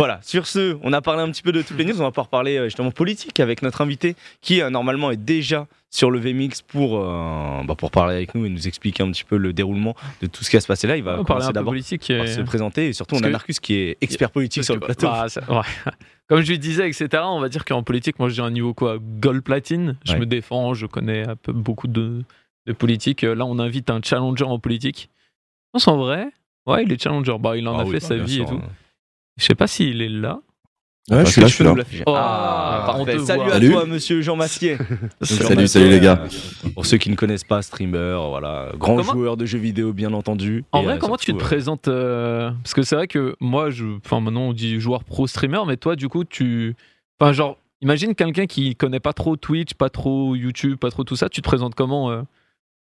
Voilà, sur ce, on a parlé un petit peu de toutes les news, on va pouvoir parler euh, justement politique avec notre invité qui euh, normalement est déjà sur le VMix pour, euh, bah, pour parler avec nous et nous expliquer un petit peu le déroulement de tout ce qui va se passer là. Il va On commencer d'abord par et- se présenter et surtout Parce on a Marcus qui est expert politique sur le plateau. bah, ça- ouais. Comme je lui disais, etc., on va dire qu'en politique, moi j'ai un niveau quoi Gold platine. Je Ouais. me défends, je connais un peu beaucoup de, de politique. Là, on invite un challenger en politique. Je pense en vrai, ouais, il est challenger. Bah, il en Ah a oui, fait bah, sa vie sûr, et tout. hein. Je sais pas s'il est là. Ouais, je suis là, je suis là. Oh, Ah, Salut à Salut. toi, monsieur Jean Massier. Salut, Massier, salut les gars. pour ceux qui ne connaissent pas, streamer, voilà, grand Comment- joueur de jeux vidéo, bien entendu. En vrai, euh, comment tu te euh, présentes euh, Parce que c'est vrai que moi, je, enfin maintenant on dit joueur pro streamer, mais toi, du coup, tu, enfin genre, imagine quelqu'un qui connaît pas trop Twitch, pas trop YouTube, pas trop tout ça. Tu te présentes comment euh,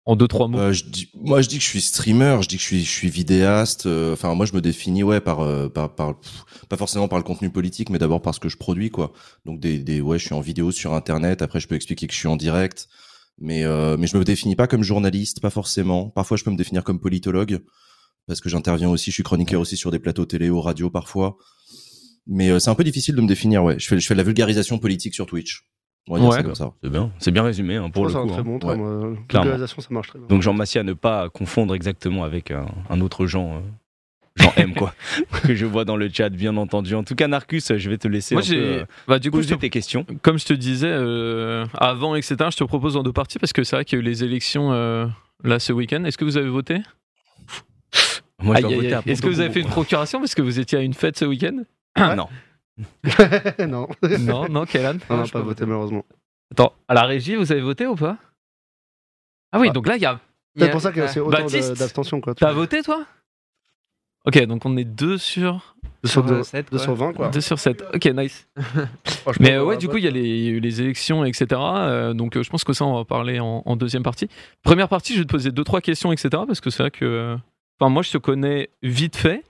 en deux trois mots Euh, moi, je dis que je suis streamer, je dis que je suis, je suis vidéaste. euh, Enfin, moi, je me définis, ouais, par, euh, par, par, pff, pas forcément par le contenu politique, mais d'abord par ce que je produis, quoi. Donc, des, des, ouais, je suis en vidéo sur Internet. Après, je peux expliquer que je suis en direct, mais, euh, mais je me définis pas comme journaliste, pas forcément. Parfois, je peux me définir comme politologue parce que j'interviens aussi, je suis chroniqueur aussi sur des plateaux télé ou radio parfois. Mais c'est un peu difficile de me définir, ouais. Je fais, je fais de la vulgarisation politique sur Twitch. Ouais. ça comme ça. C'est bien, c'est bien résumé hein, pour le c'est un coup. très hein. bon terme. euh, Clairement. vulgarisation, ça marche très bien. Donc Jean Massier à ne pas confondre exactement avec un, un autre Jean, euh, Jean M quoi, que je vois dans le chat bien entendu. En tout cas Narcus, je vais te laisser Moi, un peu euh, bah du coup, je poser te- tes questions. comme je te disais euh, avant, etc. Je te propose en deux parties parce que c'est vrai qu'il y a eu les élections euh, là ce week-end. Est-ce que vous avez voté? Moi je Est-ce que vous avez fait une procuration parce que vous étiez à une fête ce week-end? Non. non, Non, non, Kélan on n'a pas voté malheureusement. Attends, à la régie, vous avez voté ou pas? Ah oui, Ah. donc là, il y a. il y C'est a- pour ça qu'il y a aussi autant Baptiste, de- d'abstention. quoi. T'as voté, toi? Ok, donc on est 2 sur, Deux sur, Sur, euh, deux- sept, deux quoi. sur 20, quoi. 2 sur 7. Ok, nice. Franchement, Mais euh, ouais, du coup, il y, a les- il y a eu les élections, etc. euh, donc euh, je pense que ça, on va parler en, en deuxième partie. Première partie, je vais te poser 2-3 questions, etc. Parce que c'est vrai que. euh, Enfin, moi, je te connais vite fait.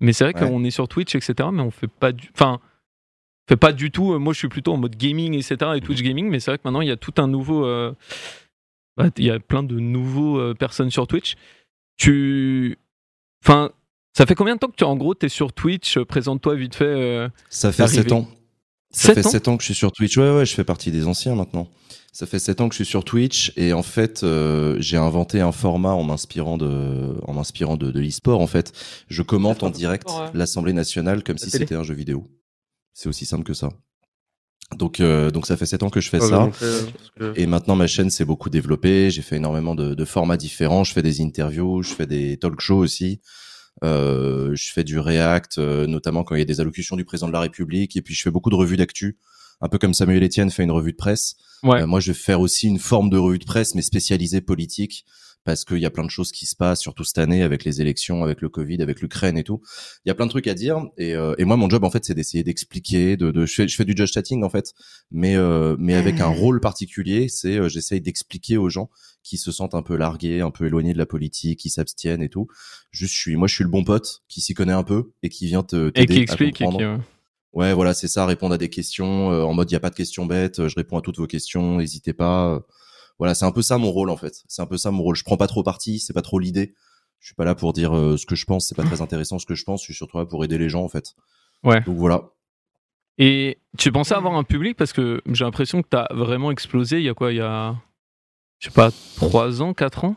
Mais c'est vrai Ouais. qu'on est sur Twitch, etc. Mais on fait pas du. Enfin. Fait pas du tout. euh, Moi, je suis plutôt en mode gaming, etc. Et Twitch gaming. Mais c'est vrai que maintenant, il y a tout un nouveau. euh, bah, Il y a plein de nouveaux euh, personnes sur Twitch. Tu. Enfin. Ça fait combien de temps que tu, en gros, t'es sur Twitch Présente-toi vite fait. euh, Ça fait Arrivé. 7 ans. Ça fait ans? 7 ans que je suis sur Twitch. Ouais, ouais, je fais partie des anciens maintenant. Ça fait 7 ans que je suis sur Twitch et en fait, euh, j'ai inventé un format en m'inspirant de, en m'inspirant de, de l'e-sport. En fait, je commente en direct ouais. l'Assemblée nationale comme si c'était un jeu vidéo. C'est aussi simple que ça. Donc, euh, donc ça fait 7 ans que je fais ça. euh, que- Et maintenant, ma chaîne s'est beaucoup développée. J'ai fait énormément de, de formats différents. Je fais des interviews, je fais des talk shows aussi. Euh, je fais du React, euh, notamment quand il y a des allocutions du président de la République. Et puis, je fais beaucoup de revues d'actu. Un peu comme Samuel Etienne fait une revue de presse. Ouais. Euh, moi, je vais faire aussi une forme de revue de presse, mais spécialisée politique. Parce qu'il y a plein de choses qui se passent, surtout cette année, avec les élections, avec le Covid, avec l'Ukraine et tout. Il y a plein de trucs à dire. Et, euh, et moi, mon job, en fait, c'est d'essayer d'expliquer. De, de, je, fais, je fais du judge chatting, en fait mais euh, mais avec un rôle particulier, c'est euh, j'essaye d'expliquer aux gens qui se sentent un peu largués, un peu éloignés de la politique, qui s'abstiennent et tout. Juste, je suis, moi, je suis le bon pote qui s'y connaît un peu et qui vient te Et qui à explique. et comprendre. qui, Ouais, voilà, c'est ça, répondre à des questions euh, en mode il y a pas de questions bêtes, je réponds à toutes vos questions, n'hésitez pas. Voilà, c'est un peu ça mon rôle en fait. C'est un peu ça mon rôle. Je prends pas trop parti, c'est pas trop l'idée. Je suis pas là pour dire euh, ce que je pense, c'est pas très intéressant ce que je pense, je suis surtout là pour aider les gens en fait. Ouais. Donc voilà. Et tu pensais avoir un public? Parce que j'ai l'impression que tu as vraiment explosé il y a quoi? Il y a, je sais pas, 3 ans, 4 ans?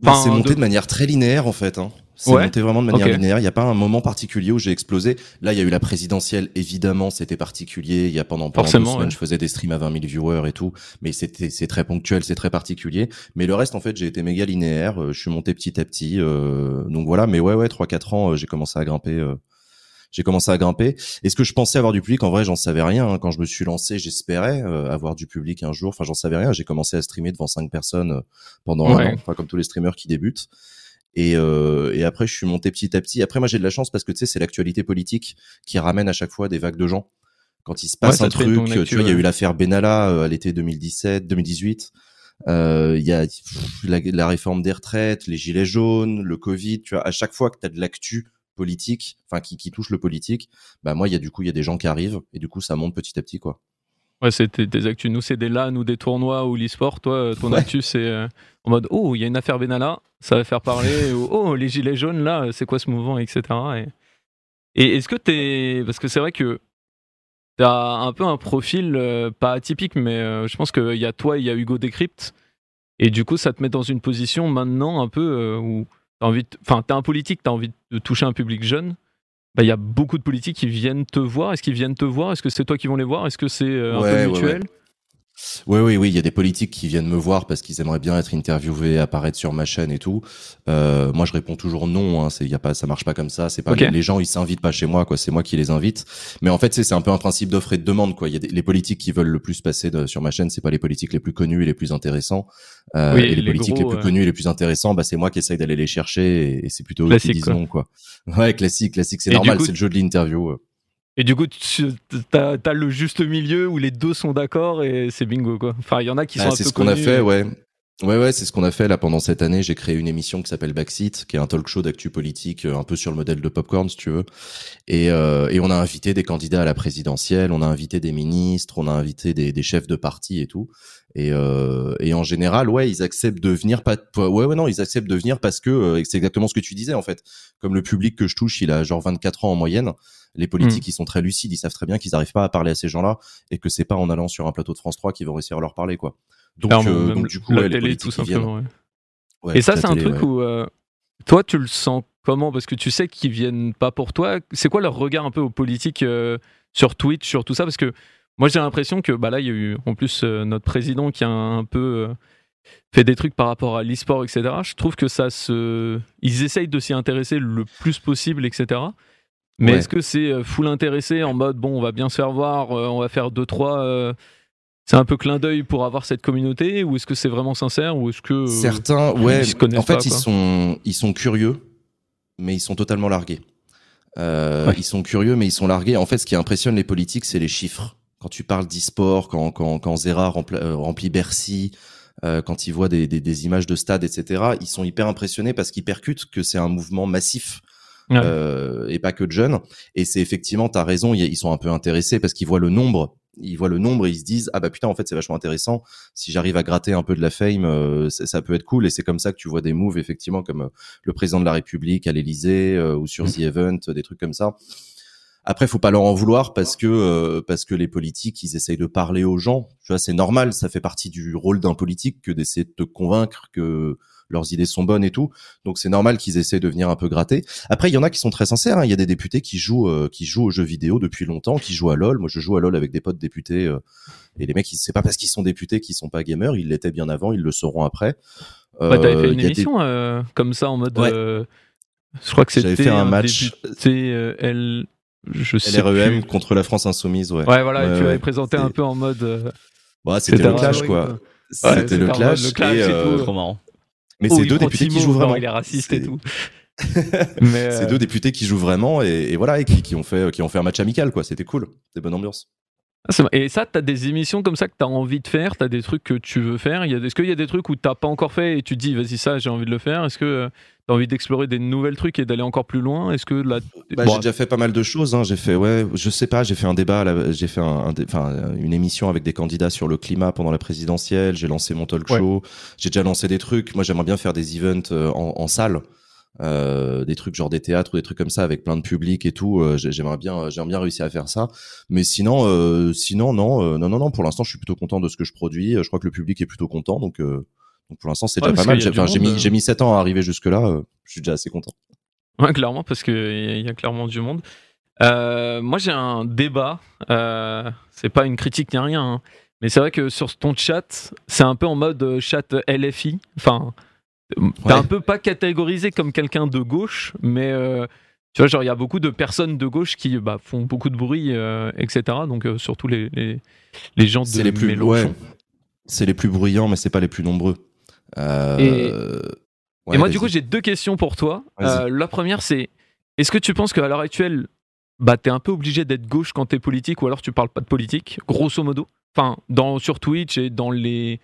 Bah, Enfin, c'est monté de- de... manière très linéaire en fait. Hein. C'est Ouais. monté vraiment de manière linéaire. Il n'y a pas un moment particulier où j'ai explosé. Là, il y a eu la présidentielle, évidemment, c'était particulier. Il y a pendant, pendant Forcément, deux semaines, ouais. je faisais des streams à 20 000 viewers et tout. Mais c'était c'est très ponctuel, c'est très particulier. Mais le reste, en fait, j'ai été méga linéaire. Euh, Je suis monté petit à petit. euh, Donc voilà. Mais ouais, ouais, trois quatre ans, euh, j'ai commencé à grimper. euh, J'ai commencé à grimper. Est-ce que je pensais avoir du public En vrai, j'en savais rien. hein. Quand je me suis lancé, j'espérais euh, avoir du public un jour. Enfin, j'en savais rien. J'ai commencé à streamer devant cinq personnes pendant Ouais. un an, enfin, comme tous les streamers qui débutent. Et, euh, et après, je suis monté petit à petit. Après, moi, j'ai de la chance parce que tu sais, c'est l'actualité politique qui ramène à chaque fois des vagues de gens. Quand il se passe Ouais, un truc, tu actu, vois, il y a eu l'affaire Benalla euh, à l'été 2017, 2018. Euh, Il y a pff, la, la réforme des retraites, les gilets jaunes, le Covid. Tu vois, à chaque fois que tu as de l'actu politique, enfin qui, qui touche le politique, bah moi, il y a du coup, il y a des gens qui arrivent et du coup, ça monte petit à petit, quoi. Ouais, c'était des actus. Nous, c'est des LAN ou des tournois ou l'e-sport. Toi, euh, ton Ouais. actu, c'est euh, en mode Oh, il y a une affaire Benalla, ça va faire parler. ou Oh, les gilets jaunes, là, c'est quoi ce mouvement, etc. Et, Et est-ce que t'es. Parce que c'est vrai que t'as un peu un profil euh, pas atypique, mais euh, je pense qu'il y a toi, il y a Hugo Décrypte. Et du coup, ça te met dans une position maintenant un peu où t'as envie. de- Enfin, t'es un politique, t'as envie de toucher un public jeune. Bah, il y a beaucoup de politiques qui viennent te voir. Est-ce qu'ils viennent te voir? Est-ce que c'est toi qui vont les voir? Est-ce que c'est euh, un Ouais, peu ouais, mutuel? Oui, oui, oui, il y a des politiques qui viennent me voir parce qu'ils aimeraient bien être interviewés, apparaître sur ma chaîne et tout. Euh, moi, je réponds toujours non. Hein, c'est, y a pas, ça marche pas comme ça. C'est pas les, gens, ils s'invitent pas chez moi, quoi. C'est moi qui les invite. Mais en fait, c'est, c'est un peu un principe d'offre et de demande, quoi. Il y a des, les politiques qui veulent le plus passer de- sur ma chaîne, c'est pas les politiques les plus connus et les plus intéressants. Euh, Oui, et les, les politiques gros, les plus ouais. connus et les plus intéressants, bah, c'est moi qui essaye d'aller les chercher et, et c'est plutôt eux qui disent quoi. non, quoi. Ouais, classique, classique. C'est normal. coup, c'est le jeu de l'interview. Et du coup, tu as, le juste milieu où les deux sont d'accord et c'est bingo quoi. Enfin, il y en a qui sont Ah, un c'est peu ce qu'on a fait, ouais. Ouais, ouais, c'est ce qu'on a fait là pendant cette année. J'ai créé une émission qui s'appelle Backseat, qui est un talk show d'actu politique, euh, un peu sur le modèle de Popcorn, si tu veux. Et, euh, et on a invité des candidats à la présidentielle, on a invité des ministres, on a invité des, des chefs de parti et tout. Et, euh, et en général, ouais, ils acceptent de venir. Pas, ouais, ouais, non, ils acceptent de venir parce que euh, c'est exactement ce que tu disais en fait. Comme le public que je touche, il a genre 24 ans en moyenne. Les politiques, ils sont très lucides, ils savent très bien qu'ils n'arrivent pas à parler à ces gens-là et que c'est pas en allant sur un plateau de France 3 qu'ils vont réussir à leur parler, quoi. Donc, euh, donc du coup, la ouais, télé, tout simplement. ouais. Ouais, Et ça, c'est un télé, truc où euh, toi, tu le sens comment? Parce que tu sais qu'ils viennent pas pour toi. C'est quoi leur regard un peu aux politiques euh, sur Twitch, sur tout ça? Parce que moi, j'ai l'impression que bah là, il y a eu en plus euh, notre président qui a un peu euh, fait des trucs par rapport à l'e-sport, etc. Je trouve que ça se. Ils essayent de s'y intéresser le plus possible, etc. Mais est-ce que c'est full intéressé en mode bon, on va bien se faire voir, on va faire deux trois. C'est un peu clin d'œil pour avoir cette communauté ou est-ce que c'est vraiment sincère ou est-ce que euh, Certains, ouais, se en fait, pas, ils sont, ils sont curieux, mais ils sont totalement largués. Euh, Ouais. Ils sont curieux, mais ils sont largués. En fait, ce qui impressionne les politiques, c'est les chiffres. Quand tu parles d'e-sport, quand, quand, quand Zera euh, remplit Bercy, euh, quand ils voient des, des, des images de stades, etc., ils sont hyper impressionnés parce qu'ils percutent que c'est un mouvement massif Ouais. euh, et pas que de jeunes. Et c'est effectivement, t'as raison, ils ils sont un peu intéressés parce qu'ils voient le nombre. Ils voient le nombre et ils se disent ah bah putain en fait c'est vachement intéressant. Si j'arrive à gratter un peu de la fame, euh, ça, ça peut être cool. Et c'est comme ça que tu vois des moves effectivement comme euh, le président de la République à l'Élysée euh, ou sur Mm. The Event, des trucs comme ça. Après, faut pas leur en vouloir parce que parce que les politiques, ils essayent de parler aux gens. Tu vois, c'est normal, ça fait partie du rôle d'un politique que d'essayer de te convaincre que leurs idées sont bonnes et tout. Donc c'est normal qu'ils essayent de venir un peu gratter. Après, il y en a qui sont très sincères. hein. Il y a des députés qui jouent euh, qui jouent aux jeux vidéo depuis longtemps, qui jouent à LoL. Moi, je joue à LoL avec des potes députés. euh, et les mecs, ils- c'est pas parce qu'ils sont députés qu'ils sont pas gamers. Ils l'étaient bien avant. Ils le seront après. T'avais Euh, fait une il y a des- émission euh, comme ça en mode. Ouais. euh, je crois que J'avais c'était fait un match. député, euh, L. Je sais LREM plus. contre la France insoumise. Ouais. Ouais, voilà, Ouais, tu ouais. avais présenté un peu en mode. euh, Ouais, c'était le un clash quoi. C'était le mode clash. le clash et, et euh, tout. Trop marrant. Mais oh, c'est deux députés qui jouent vraiment. il est raciste et tout. Mais, C'est euh, deux députés qui jouent vraiment et, et voilà et qui, qui ont fait qui ont fait un match amical quoi. C'était cool. C'était bonne ambiance. ah, Et ça, t'as des émissions comme ça que t'as envie de faire, t'as des trucs que tu veux faire? Est-ce qu'il y a des trucs où t'as pas encore fait et tu te dis, vas-y, ça, j'ai envie de le faire? Est-ce que euh, t'as envie d'explorer des nouvelles trucs et d'aller encore plus loin? Est-ce que là. Bah, Bon, j'ai déjà fait pas mal de choses. Hein. J'ai fait, ouais, je sais pas, j'ai fait un débat, j'ai fait un, un une émission avec des candidats sur le climat pendant la présidentielle. J'ai lancé mon talk Ouais. show. J'ai déjà lancé des trucs. Moi, j'aimerais bien faire des events euh, en, en salle, euh, des trucs genre des théâtres ou des trucs comme ça avec plein de public et tout. Euh, j'ai- j'aimerais bien, j'aimerais bien réussir à faire ça. Mais sinon, euh, sinon, non, euh, non, non, non. Pour l'instant, je suis plutôt content de ce que je produis. Je crois que le public est plutôt content, donc. Euh, donc pour l'instant, c'est Ouais, déjà pas mal. a J'ai enfin, mis, euh. j'ai mis 7 ans à arriver jusque-là. euh, je suis déjà assez content. Ouais, clairement, parce qu'il y, a- y a clairement du monde. Euh, moi, j'ai un débat. euh, c'est pas une critique ni rien. hein, mais c'est vrai que sur ton chat, c'est un peu en mode euh, chat LFI. Enfin, t'es Ouais. un peu pas catégorisé comme quelqu'un de gauche, mais euh, tu vois, genre, il y a beaucoup de personnes de gauche qui bah, font beaucoup de bruit, euh, etc. Donc, euh, surtout les, les, les gens de les plus, Mélenchon. ouais, c'est les plus bruyants, mais c'est pas les plus nombreux. Euh, Et- ouais, Et moi, du coup, j'ai deux questions pour toi. Euh, la première, c'est est-ce que tu penses qu'à l'heure actuelle, bah, t'es un peu obligé d'être gauche quand t'es politique ou alors tu parles pas de politique, grosso modo? Enfin, dans, sur Twitch et dans les,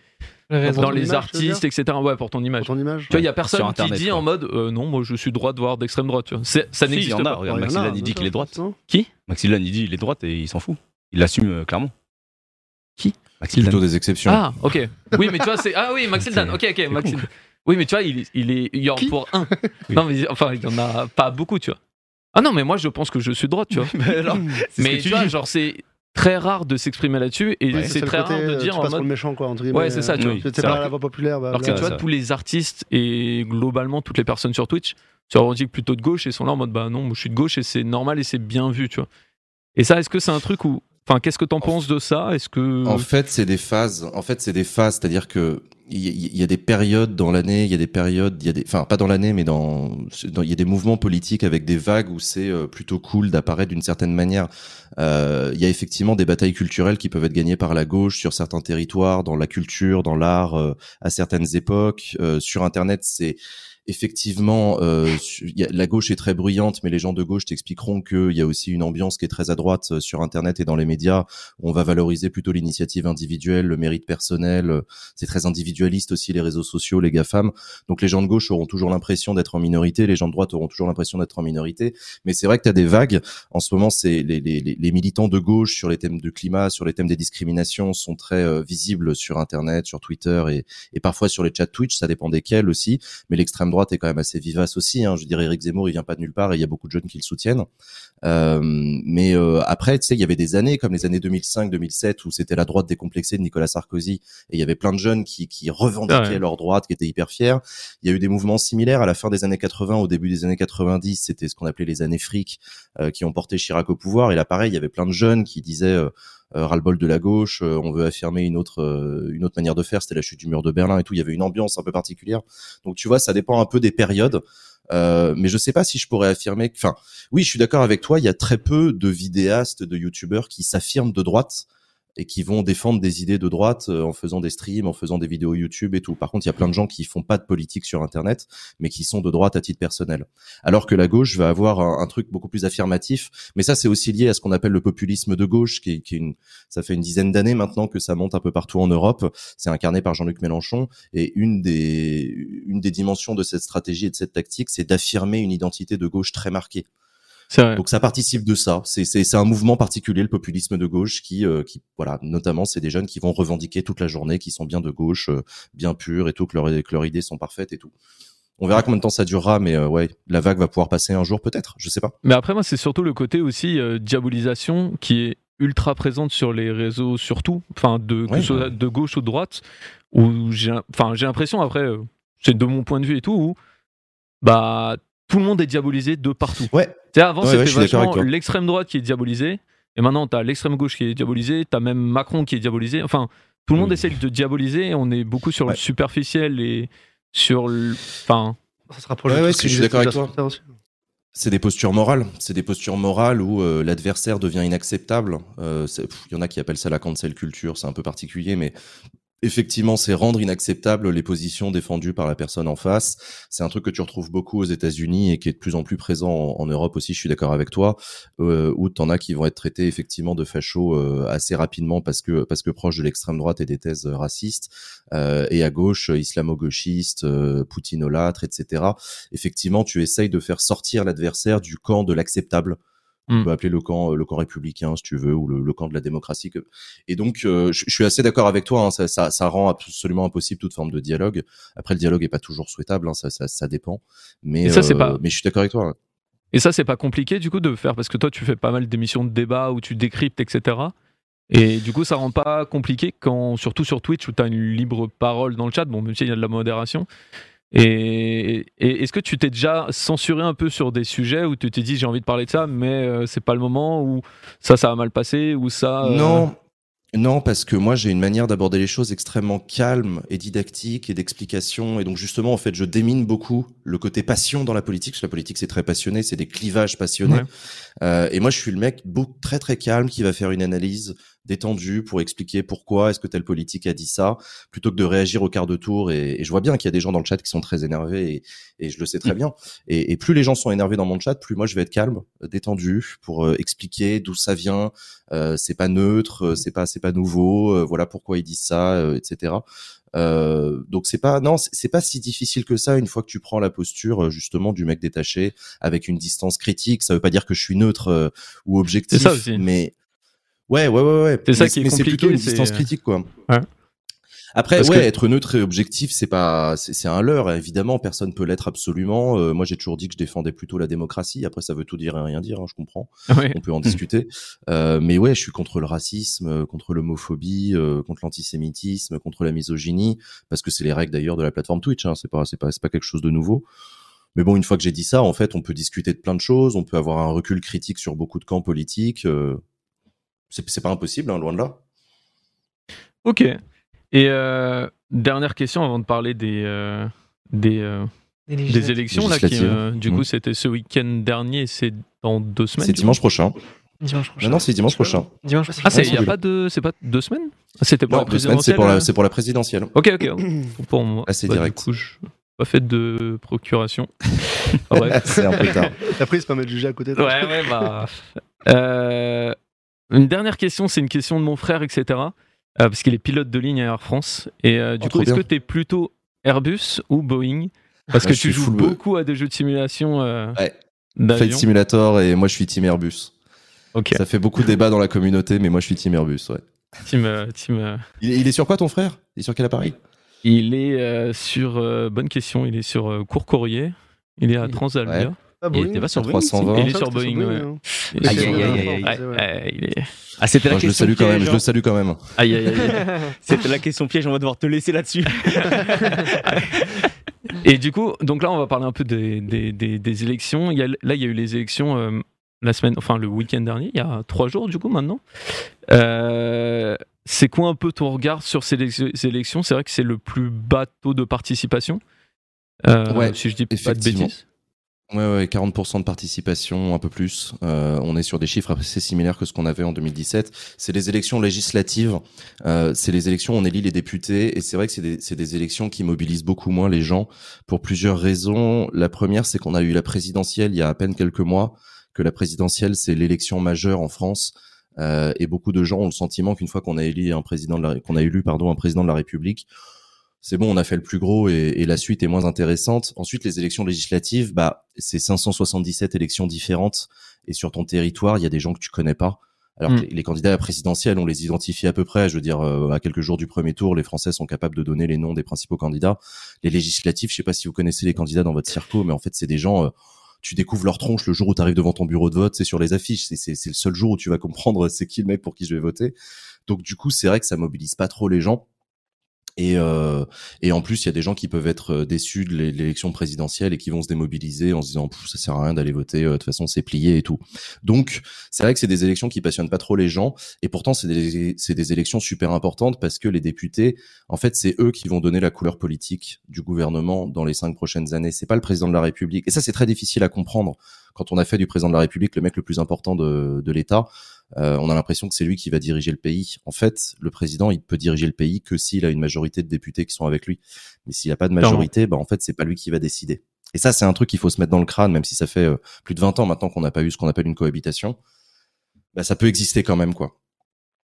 dans les image, artistes, etc. Ouais, pour ton image. Pour ton image Tu vois, il y a Sur personne qui Internet, dit quoi. en mode euh, non, moi je suis droite, voire d'extrême droite. Tu vois. Ça Si, y n'existe a. pas. Regarde, Ouais, a, il dit qu'il est droite. non Maxime Lann, il dit il est droite et il s'en fout. Il l'assume euh, clairement. Qui? Maxime plutôt des exceptions. Ah, ok. Oui, mais tu vois, c'est. Ah oui, Maxime Dan. Ok, ok, Maxime. Oui, mais tu vois, il, il est. Il y en Qui pour un. Oui. Non, mais enfin, il y en a pas beaucoup, tu vois. Ah non, mais moi je pense que je suis de droite, tu vois. Mais alors, c'est ce mais tu tu vois, genre c'est très rare de s'exprimer là-dessus et Ouais. c'est très côté, rare de euh, dire tu en mode. le méchant, quoi, entre guillemets. Ouais, c'est ça, tu euh, vois. C'est pas la voix populaire. bah, Alors que bah, tu vois, tous les artistes et globalement toutes les personnes sur Twitch se revendiquent plutôt de gauche et sont là en mode bah non, moi je suis de gauche et c'est normal et c'est bien vu, tu vois. Et ça, est-ce que c'est un truc où. Enfin, qu'est-ce que t'en penses de ça? Est-ce que. En fait, c'est des phases. En fait, c'est des phases, c'est-à-dire que il y, a des périodes dans l'année, il y a des périodes, il y a des, enfin pas dans l'année, mais dans, dans- il y a des mouvements politiques avec des vagues où c'est euh, plutôt cool d'apparaître d'une certaine manière. Euh, Il y a effectivement des batailles culturelles qui peuvent être gagnées par la gauche sur certains territoires, dans la culture, dans l'art, euh, à certaines époques. Euh, sur Internet, c'est effectivement, euh, la gauche est très bruyante, mais les gens de gauche t'expliqueront qu'il y a aussi une ambiance qui est très à droite euh, sur Internet et dans les médias. On va valoriser plutôt l'initiative individuelle, le mérite personnel. euh, C'est très individualiste aussi les réseaux sociaux, les GAFAM. Donc les gens de gauche auront toujours l'impression d'être en minorité, les gens de droite auront toujours l'impression d'être en minorité. Mais c'est vrai que tu as des vagues. En ce moment, c'est les militants de gauche sur les thèmes du climat, sur les thèmes des discriminations sont très euh, visibles sur Internet, sur Twitter et, et parfois sur les chats Twitch. Ça dépend desquels aussi. Mais l'extrême droite est quand même assez vivace aussi. Hein. Je dirais Eric Zemmour, il vient pas de nulle part et il y a beaucoup de jeunes qui le soutiennent. Euh, mais euh, après, tu sais, il y avait des années comme les années 2005-2007 où c'était la droite décomplexée de Nicolas Sarkozy et il y avait plein de jeunes qui, qui revendiquaient Ouais. leur droite, qui étaient hyper fiers. Il y a eu des mouvements similaires à la fin des années 80, au début des années 90, c'était ce qu'on appelait les années fric, euh, qui ont porté Chirac au pouvoir. Et là, pareil, il y avait plein de jeunes qui disaient ras-le-bol de la gauche, euh, on veut affirmer une autre, euh, une autre manière de faire. C'était la chute du mur de Berlin et tout. Il y avait une ambiance un peu particulière. Donc tu vois, ça dépend un peu des périodes. Euh, mais je sais pas si je pourrais affirmer. Enfin, oui, je suis d'accord avec toi. Il y a très peu de vidéastes, de youtubeurs qui s'affirment de droite et qui vont défendre des idées de droite euh, en faisant des streams, en faisant des vidéos YouTube et tout. Par contre, il y a plein de gens qui font pas de politique sur Internet, mais qui sont de droite à titre personnel. Alors que la gauche va avoir un, truc beaucoup plus affirmatif. Mais ça, c'est aussi lié à ce qu'on appelle le populisme de gauche, qui qui est une, ça fait une dizaine d'années maintenant que ça monte un peu partout en Europe. C'est incarné par Jean-Luc Mélenchon. Et une des, une des dimensions de cette stratégie et de cette tactique, c'est d'affirmer une identité de gauche très marquée. Vrai. Donc ça participe de ça. C'est c'est c'est un mouvement particulier, le populisme de gauche, qui euh, qui voilà, notamment c'est des jeunes qui vont revendiquer toute la journée, qui sont bien de gauche, euh, bien purs et tout, que, leur- que leurs idées sont parfaites et tout. On verra combien de temps ça durera, mais euh, ouais, la vague va pouvoir passer un jour peut-être, je sais pas. Mais après, moi, c'est surtout le côté aussi diabolisation qui est ultra présente sur les réseaux, surtout, enfin, de, Ouais, de gauche ou de droite, où j'ai l'impression, après, c'est de mon point de vue et tout, où bah, tout le monde est diabolisé de partout. Ouais. Tu avant, Ouais, ouais, c'était vachement toi. l'extrême droite qui est diabolisée, et maintenant, t'as l'extrême gauche qui est diabolisée, t'as même Macron qui est diabolisé. Enfin, tout le monde Oui. essaie de diaboliser, et on est beaucoup sur le Ouais. superficiel et sur le. Enfin, Ça se rapproche Ouais, de ouais, si, je suis d'accord avec toi. C'est des postures morales. C'est des postures morales où euh, l'adversaire devient inacceptable. Euh, Il y en a qui appellent ça la cancel culture, c'est un peu particulier, mais effectivement, c'est rendre inacceptable les positions défendues par la personne en face. C'est un truc que tu retrouves beaucoup aux États-Unis et qui est de plus en plus présent en, Europe aussi. Je suis d'accord avec toi, euh, où t'en as qui vont être traités effectivement de fachos euh, assez rapidement parce que parce que proches de l'extrême droite et des thèses racistes, euh, et à gauche islamo-gauchiste, euh, poutinolâtre, etc. Effectivement, tu essayes de faire sortir l'adversaire du camp de l'acceptable. On Mm. peut appeler le camp le camp républicain si tu veux ou le, le camp de la démocratie. Que... Et donc, euh, je, je suis assez d'accord avec toi. hein, ça, ça, ça rend absolument impossible toute forme de dialogue. Après, le dialogue est pas toujours souhaitable. hein, ça, ça, ça dépend. Mais Et ça, c'est euh, pas- Mais je suis d'accord avec toi. hein. Et ça, c'est pas compliqué du coup de faire parce que toi, tu fais pas mal d'émissions de débat où tu décryptes, etc. Et du coup, ça rend pas compliqué quand, surtout sur Twitch où tu as une libre parole dans le chat, bon, même s'il y a de la modération. Et, et est-ce que tu t'es déjà censuré un peu sur des sujets où tu t'es dit j'ai envie de parler de ça, mais euh, c'est pas le moment, ou ça, ça a mal passé, ou ça. euh, Non, non, parce que moi j'ai une manière d'aborder les choses extrêmement calme et didactique et d'explication. Et donc justement, en fait, je démine beaucoup le côté passion dans la politique. Parce que la politique, c'est très passionné, c'est des clivages passionnés. Ouais. Euh, et moi, je suis le mec beaucoup, très très calme qui va faire une analyse détendue pour expliquer pourquoi est-ce que tel politique a dit ça, plutôt que de réagir au quart de tour. Et, et je vois bien qu'il y a des gens dans le chat qui sont très énervés, et, et je le sais très bien. Et, et plus les gens sont énervés dans mon chat, plus moi je vais être calme, détendu, pour euh, expliquer d'où ça vient. Euh, c'est pas neutre, euh, c'est pas c'est pas nouveau. euh, voilà pourquoi ils disent ça, euh, etc. Euh, donc c'est pas non c'est pas si difficile que ça une fois que tu prends la posture euh, justement du mec détaché avec une distance critique ça veut pas dire que je suis neutre euh, ou objectif ça aussi. mais ouais ouais ouais ouais C'est ça Mais- qui est mais c'est plutôt une distance critique quoi Ouais. Après, Parce ouais, que- être neutre et objectif, c'est pas, c'est c'est un leurre. Évidemment, personne peut l'être absolument. Euh, moi, j'ai toujours dit que je défendais plutôt la démocratie. Après, ça veut tout dire et rien dire. hein, je comprends. Ouais. On peut en discuter. Euh, mais ouais, je suis contre le racisme, euh, contre l'homophobie, euh, contre l'antisémitisme, contre la misogynie, parce que c'est les règles d'ailleurs de la plateforme Twitch. Hein, c'est pas, c'est pas, c'est pas quelque chose de nouveau. Mais bon, une fois que j'ai dit ça, en fait, on peut discuter de plein de choses. On peut avoir un recul critique sur beaucoup de camps politiques. C'est c'est pas impossible, hein, loin de là. Ok. Et euh, dernière question avant de parler des, euh, des, euh, des élections. Là, qui, euh, du coup, c'était ce week-end dernier. C'est dans deux semaines. C'est dimanche prochain. Dimanche prochain. Non, non, c'est dimanche prochain. Dimanche Ah, c'est Ouais, il y a c'est- pas de, c'est pas deux semaines? Ah, C'était pour Non, la deux semaines, c'est présidentielle. pour la, euh c'est pour la présidentielle. Ok, ok. Pour moi. Ah, c'est Bah, direct. Du coup, je pas fait de procuration. Ah, c'est un peu tard. Après, il se permet de juger à côté. de toi. Ouais, ouais, bah. Euh, une dernière question, c'est une question de mon frère, etc. euh, parce qu'il est pilote de ligne à Air France. Et euh, du Oh, coup, est-ce que tu es plutôt Airbus ou Boeing? Parce Ah, que tu joues beaucoup à des jeux de simulation euh, Ouais. Flight. Simulator et moi je suis Team Airbus. Ça fait beaucoup de débats dans la communauté, mais moi je suis Team Airbus. Ouais. team, euh, team, Il, est- il est sur quoi ton frère? Il est sur quel appareil? Il est sur. bonne question, il est sur Court Courrier. Il est à Ouais. Ah, Il Boeing était pas sur À Boeing, 320. Il est sur Boeing, ouais. hein. Il est Aïe, sur- aïe, aïe, aïe, aïe. Ouais, Ouais. ouais, il est- Ah, c'était la Moi, Je le question salue quand même. Je le hein. salue quand même. Aïe, aïe, aïe. C'était la question piège, on va devoir te laisser là-dessus. Et du coup, donc là, on va parler un peu des, des, des, des élections. Il y a, là, il y a eu les élections euh, la semaine, enfin le week-end dernier, il y a trois jours du coup maintenant. Euh, c'est quoi un peu ton regard sur ces, ces élections? C'est vrai que c'est le plus bas taux de participation. Euh, Ouais, si je dis pas de effectivement. bêtises. Ouais, ouais, 40% de participation, un peu plus. Euh, on est sur des chiffres assez similaires que ce qu'on avait en 2017. C'est les élections législatives. Euh, c'est les élections, on élit les députés. Et c'est vrai que c'est des, des élections qui mobilisent beaucoup moins les gens pour plusieurs raisons. La première, c'est qu'on a eu la présidentielle il y a à peine quelques mois, que la présidentielle, c'est l'élection majeure en France. Euh, et beaucoup de gens ont le sentiment qu'une fois qu'on a élu un président qu'on a élu pardon un président de la République, c'est bon, on a fait le plus gros et, et la suite est moins intéressante. Ensuite, les élections législatives, bah, c'est 577 élections différentes et sur ton territoire, il y a des gens que tu connais pas. Alors Mm. que les, les candidats à la présidentielle, on les identifie à peu près. Je veux dire, euh, à quelques jours du premier tour, les Français sont capables de donner les noms des principaux candidats. Les législatives, je sais pas si vous connaissez les candidats dans votre circo, mais en fait, c'est des gens. euh, tu découvres leur tronche le jour où tu arrives devant ton bureau de vote, c'est sur les affiches. C'est- C'est c'est le seul jour où tu vas comprendre c'est qui le mec pour qui je vais voter. Donc du coup, c'est vrai que ça mobilise pas trop les gens. Et, euh, et en plus, il y a des gens qui peuvent être euh, déçus de l'é- l'élection présidentielle et qui vont se démobiliser en se disant ça sert à rien d'aller voter, euh, de toute façon c'est plié et tout. Donc c'est vrai que c'est des élections qui passionnent pas trop les gens et pourtant c'est des, des élections super importantes parce que les députés, en fait, c'est eux qui vont donner la couleur politique du gouvernement dans les cinq prochaines années. C'est pas le président de la République. Et ça, c'est très difficile à comprendre quand on a fait du président de la République le mec le plus important de, de l'État. Euh, on a l'impression que c'est lui qui va diriger le pays. En fait, le président, il peut diriger le pays que s'il a une majorité de députés qui sont avec lui. Mais s'il n'a pas de majorité, bah en fait, c'est pas lui qui va décider. Et ça, c'est un truc qu'il faut se mettre dans le crâne, même si ça fait euh, plus de 20 ans maintenant qu'on n'a pas eu ce qu'on appelle une cohabitation. Bah, ça peut exister quand même, quoi.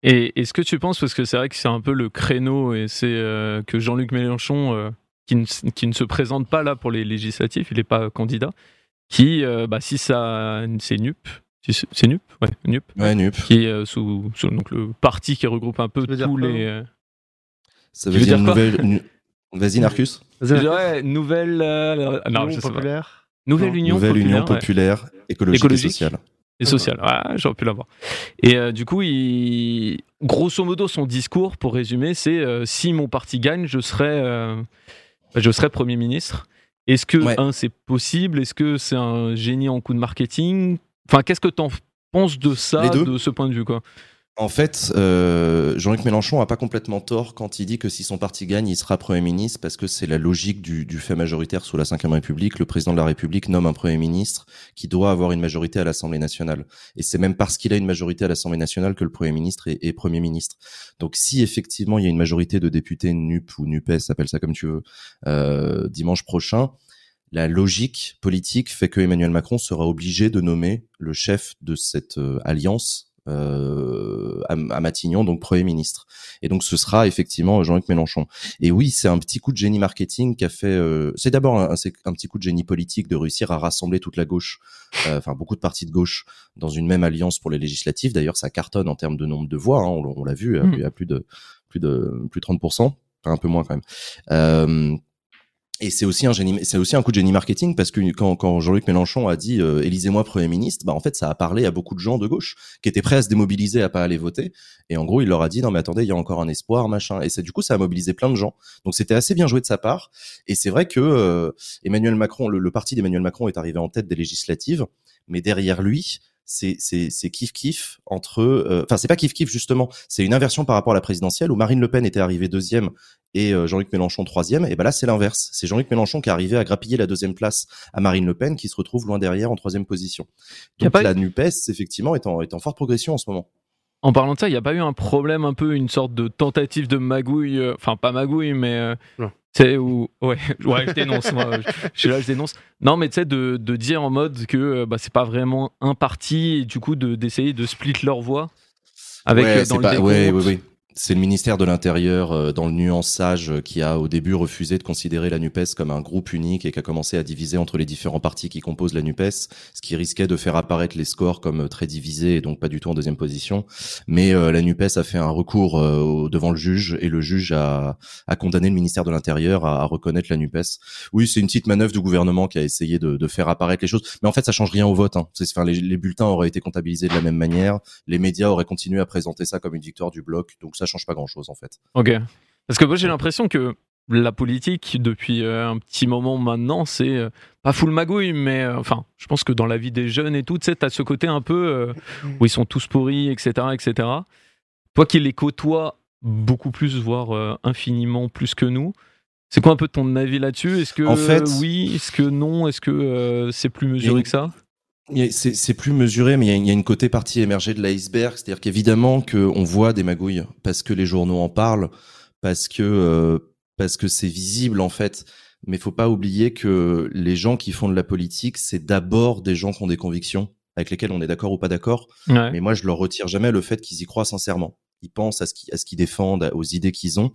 Et est-ce que tu penses, parce que c'est vrai que c'est un peu le créneau, et c'est euh, que Jean-Luc Mélenchon, qui, ne, s- qui ne se présente pas là pour les législatives, il n'est pas candidat, qui, euh, bah, si ça, c'est NUP, si c'est NUP, ouais, NUP, Ouais, nup. qui est euh, sous, sous- donc le parti qui regroupe un peu tous les. euh, Ça veut dire dire une quoi? nouvelle. Vas-y, Narcus. Ouais, nouvelle. euh, non, Union je sais pas. populaire. Nouvelle Non. Union Nouvelle populaire, Union ouais. populaire, écologique, Écologique. et sociale. Et social. Ah, j'aurais pu l'avoir. Et euh, du coup, il... grosso modo, son discours, pour résumer, c'est euh, si mon parti gagne, je serai, euh, bah, je serai Premier ministre. Est-ce que, Ouais. un, c'est possible? Est-ce que c'est un génie en coup de marketing? Enfin, qu'est-ce que t'en penses de ça, de ce point de vue quoi? En fait, euh, Jean-Luc Mélenchon a pas complètement tort quand il dit que si son parti gagne, il sera Premier ministre, parce que c'est la logique du, fait majoritaire sous la Ve République. Le président de la République nomme un Premier ministre qui doit avoir une majorité à l'Assemblée nationale. Et c'est même parce qu'il a une majorité à l'Assemblée nationale que le Premier ministre est, est Premier ministre. Donc si effectivement il y a une majorité de députés NUP ou NUPES, appelle ça comme tu veux, euh, dimanche prochain, la logique politique fait que Emmanuel Macron sera obligé de nommer le chef de cette euh, alliance euh, à, à Matignon, donc Premier ministre. Et donc ce sera effectivement Jean-Luc Mélenchon. Et oui, c'est un petit coup de génie marketing qu'a fait. euh, c'est d'abord un, petit coup de génie politique de réussir à rassembler toute la gauche, euh, enfin beaucoup de partis de gauche dans une même alliance pour les législatives. D'ailleurs, ça cartonne en termes de nombre de voix. hein, on, on l'a vu, il y a plus de plus de plus de 30 enfin un peu moins quand même. Et c'est aussi un génie, c'est aussi un coup de génie marketing parce que quand, quand Jean-Luc Mélenchon a dit euh, élisez-moi premier ministre, bah en fait ça a parlé à beaucoup de gens de gauche qui étaient prêts à se démobiliser à pas aller voter. Et en gros il leur a dit non mais attendez il y a encore un espoir machin. Et c'est du coup ça a mobilisé plein de gens. Donc c'était assez bien joué de sa part. Et c'est vrai que euh, Emmanuel Macron, le, le parti d'Emmanuel Macron est arrivé en tête des législatives, mais derrière lui c'est c'est kiff kiff entre euh, enfin c'est pas kiff kiff justement c'est une inversion par rapport à la présidentielle où Marine Le Pen était arrivée deuxième et euh, Jean-Luc Mélenchon troisième. Et ben là c'est l'inverse. C'est Jean-Luc Mélenchon qui est arrivé à grappiller la deuxième place à Marine Le Pen qui se retrouve loin derrière en troisième position. Donc pas la Nupes effectivement est en est en forte progression en ce moment. En parlant de ça, il n'y a pas eu un problème, un peu une sorte de tentative de magouille, euh, enfin pas magouille, mais euh, C'est où ouais, ouais, je dénonce, moi, je, je suis là, je dénonce. Non, mais tu sais de, de dire en mode que euh, bah, c'est pas vraiment un parti et du coup de d'essayer de split leur voix avec Ouais, euh, dans pas- le ouais, décompte. ouais, ouais. C'est le ministère de l'Intérieur, euh, dans le nuançage, euh, qui a au début refusé de considérer la NUPES comme un groupe unique et qui a commencé à diviser entre les différents partis qui composent la NUPES, ce qui risquait de faire apparaître les scores comme euh, très divisés et donc pas du tout en deuxième position. Mais euh, la NUPES a fait un recours euh, devant le juge et le juge a, a condamné le ministère de l'Intérieur à, à reconnaître la NUPES. Oui, c'est une petite manœuvre du gouvernement qui a essayé de, de faire apparaître les choses, mais en fait ça change rien au vote. Hein. Enfin, les, les bulletins auraient été comptabilisés de la même manière, les médias auraient continué à présenter ça comme une victoire du bloc, donc ça change pas grand-chose en fait. Ok. Parce que moi j'ai l'impression que la politique depuis euh, un petit moment maintenant, c'est euh, pas full magouille, mais euh, enfin, je pense que dans la vie des jeunes et tout, tu sais, t'as ce côté un peu euh, où ils sont tous pourris, etc., etc. Toi qui les côtoies beaucoup plus, voire euh, infiniment plus que nous, c'est quoi un peu ton avis là-dessus? Est-ce que En fait- oui, est-ce que non, est-ce que c'est plus mesuré une- que ça? C'est plus mesuré, mais il y, a, il y a une côté partie émergée de l'iceberg, c'est-à-dire qu'évidemment qu'on voit des magouilles parce que les journaux en parlent, parce que euh, parce que c'est visible en fait. Mais faut pas oublier que les gens qui font de la politique, c'est d'abord des gens qui ont des convictions avec lesquelles on est d'accord ou pas d'accord. Ouais. Mais moi, je leur retire jamais le fait qu'ils y croient sincèrement. Ils pensent à ce qu'ils, défendent, aux idées qu'ils ont.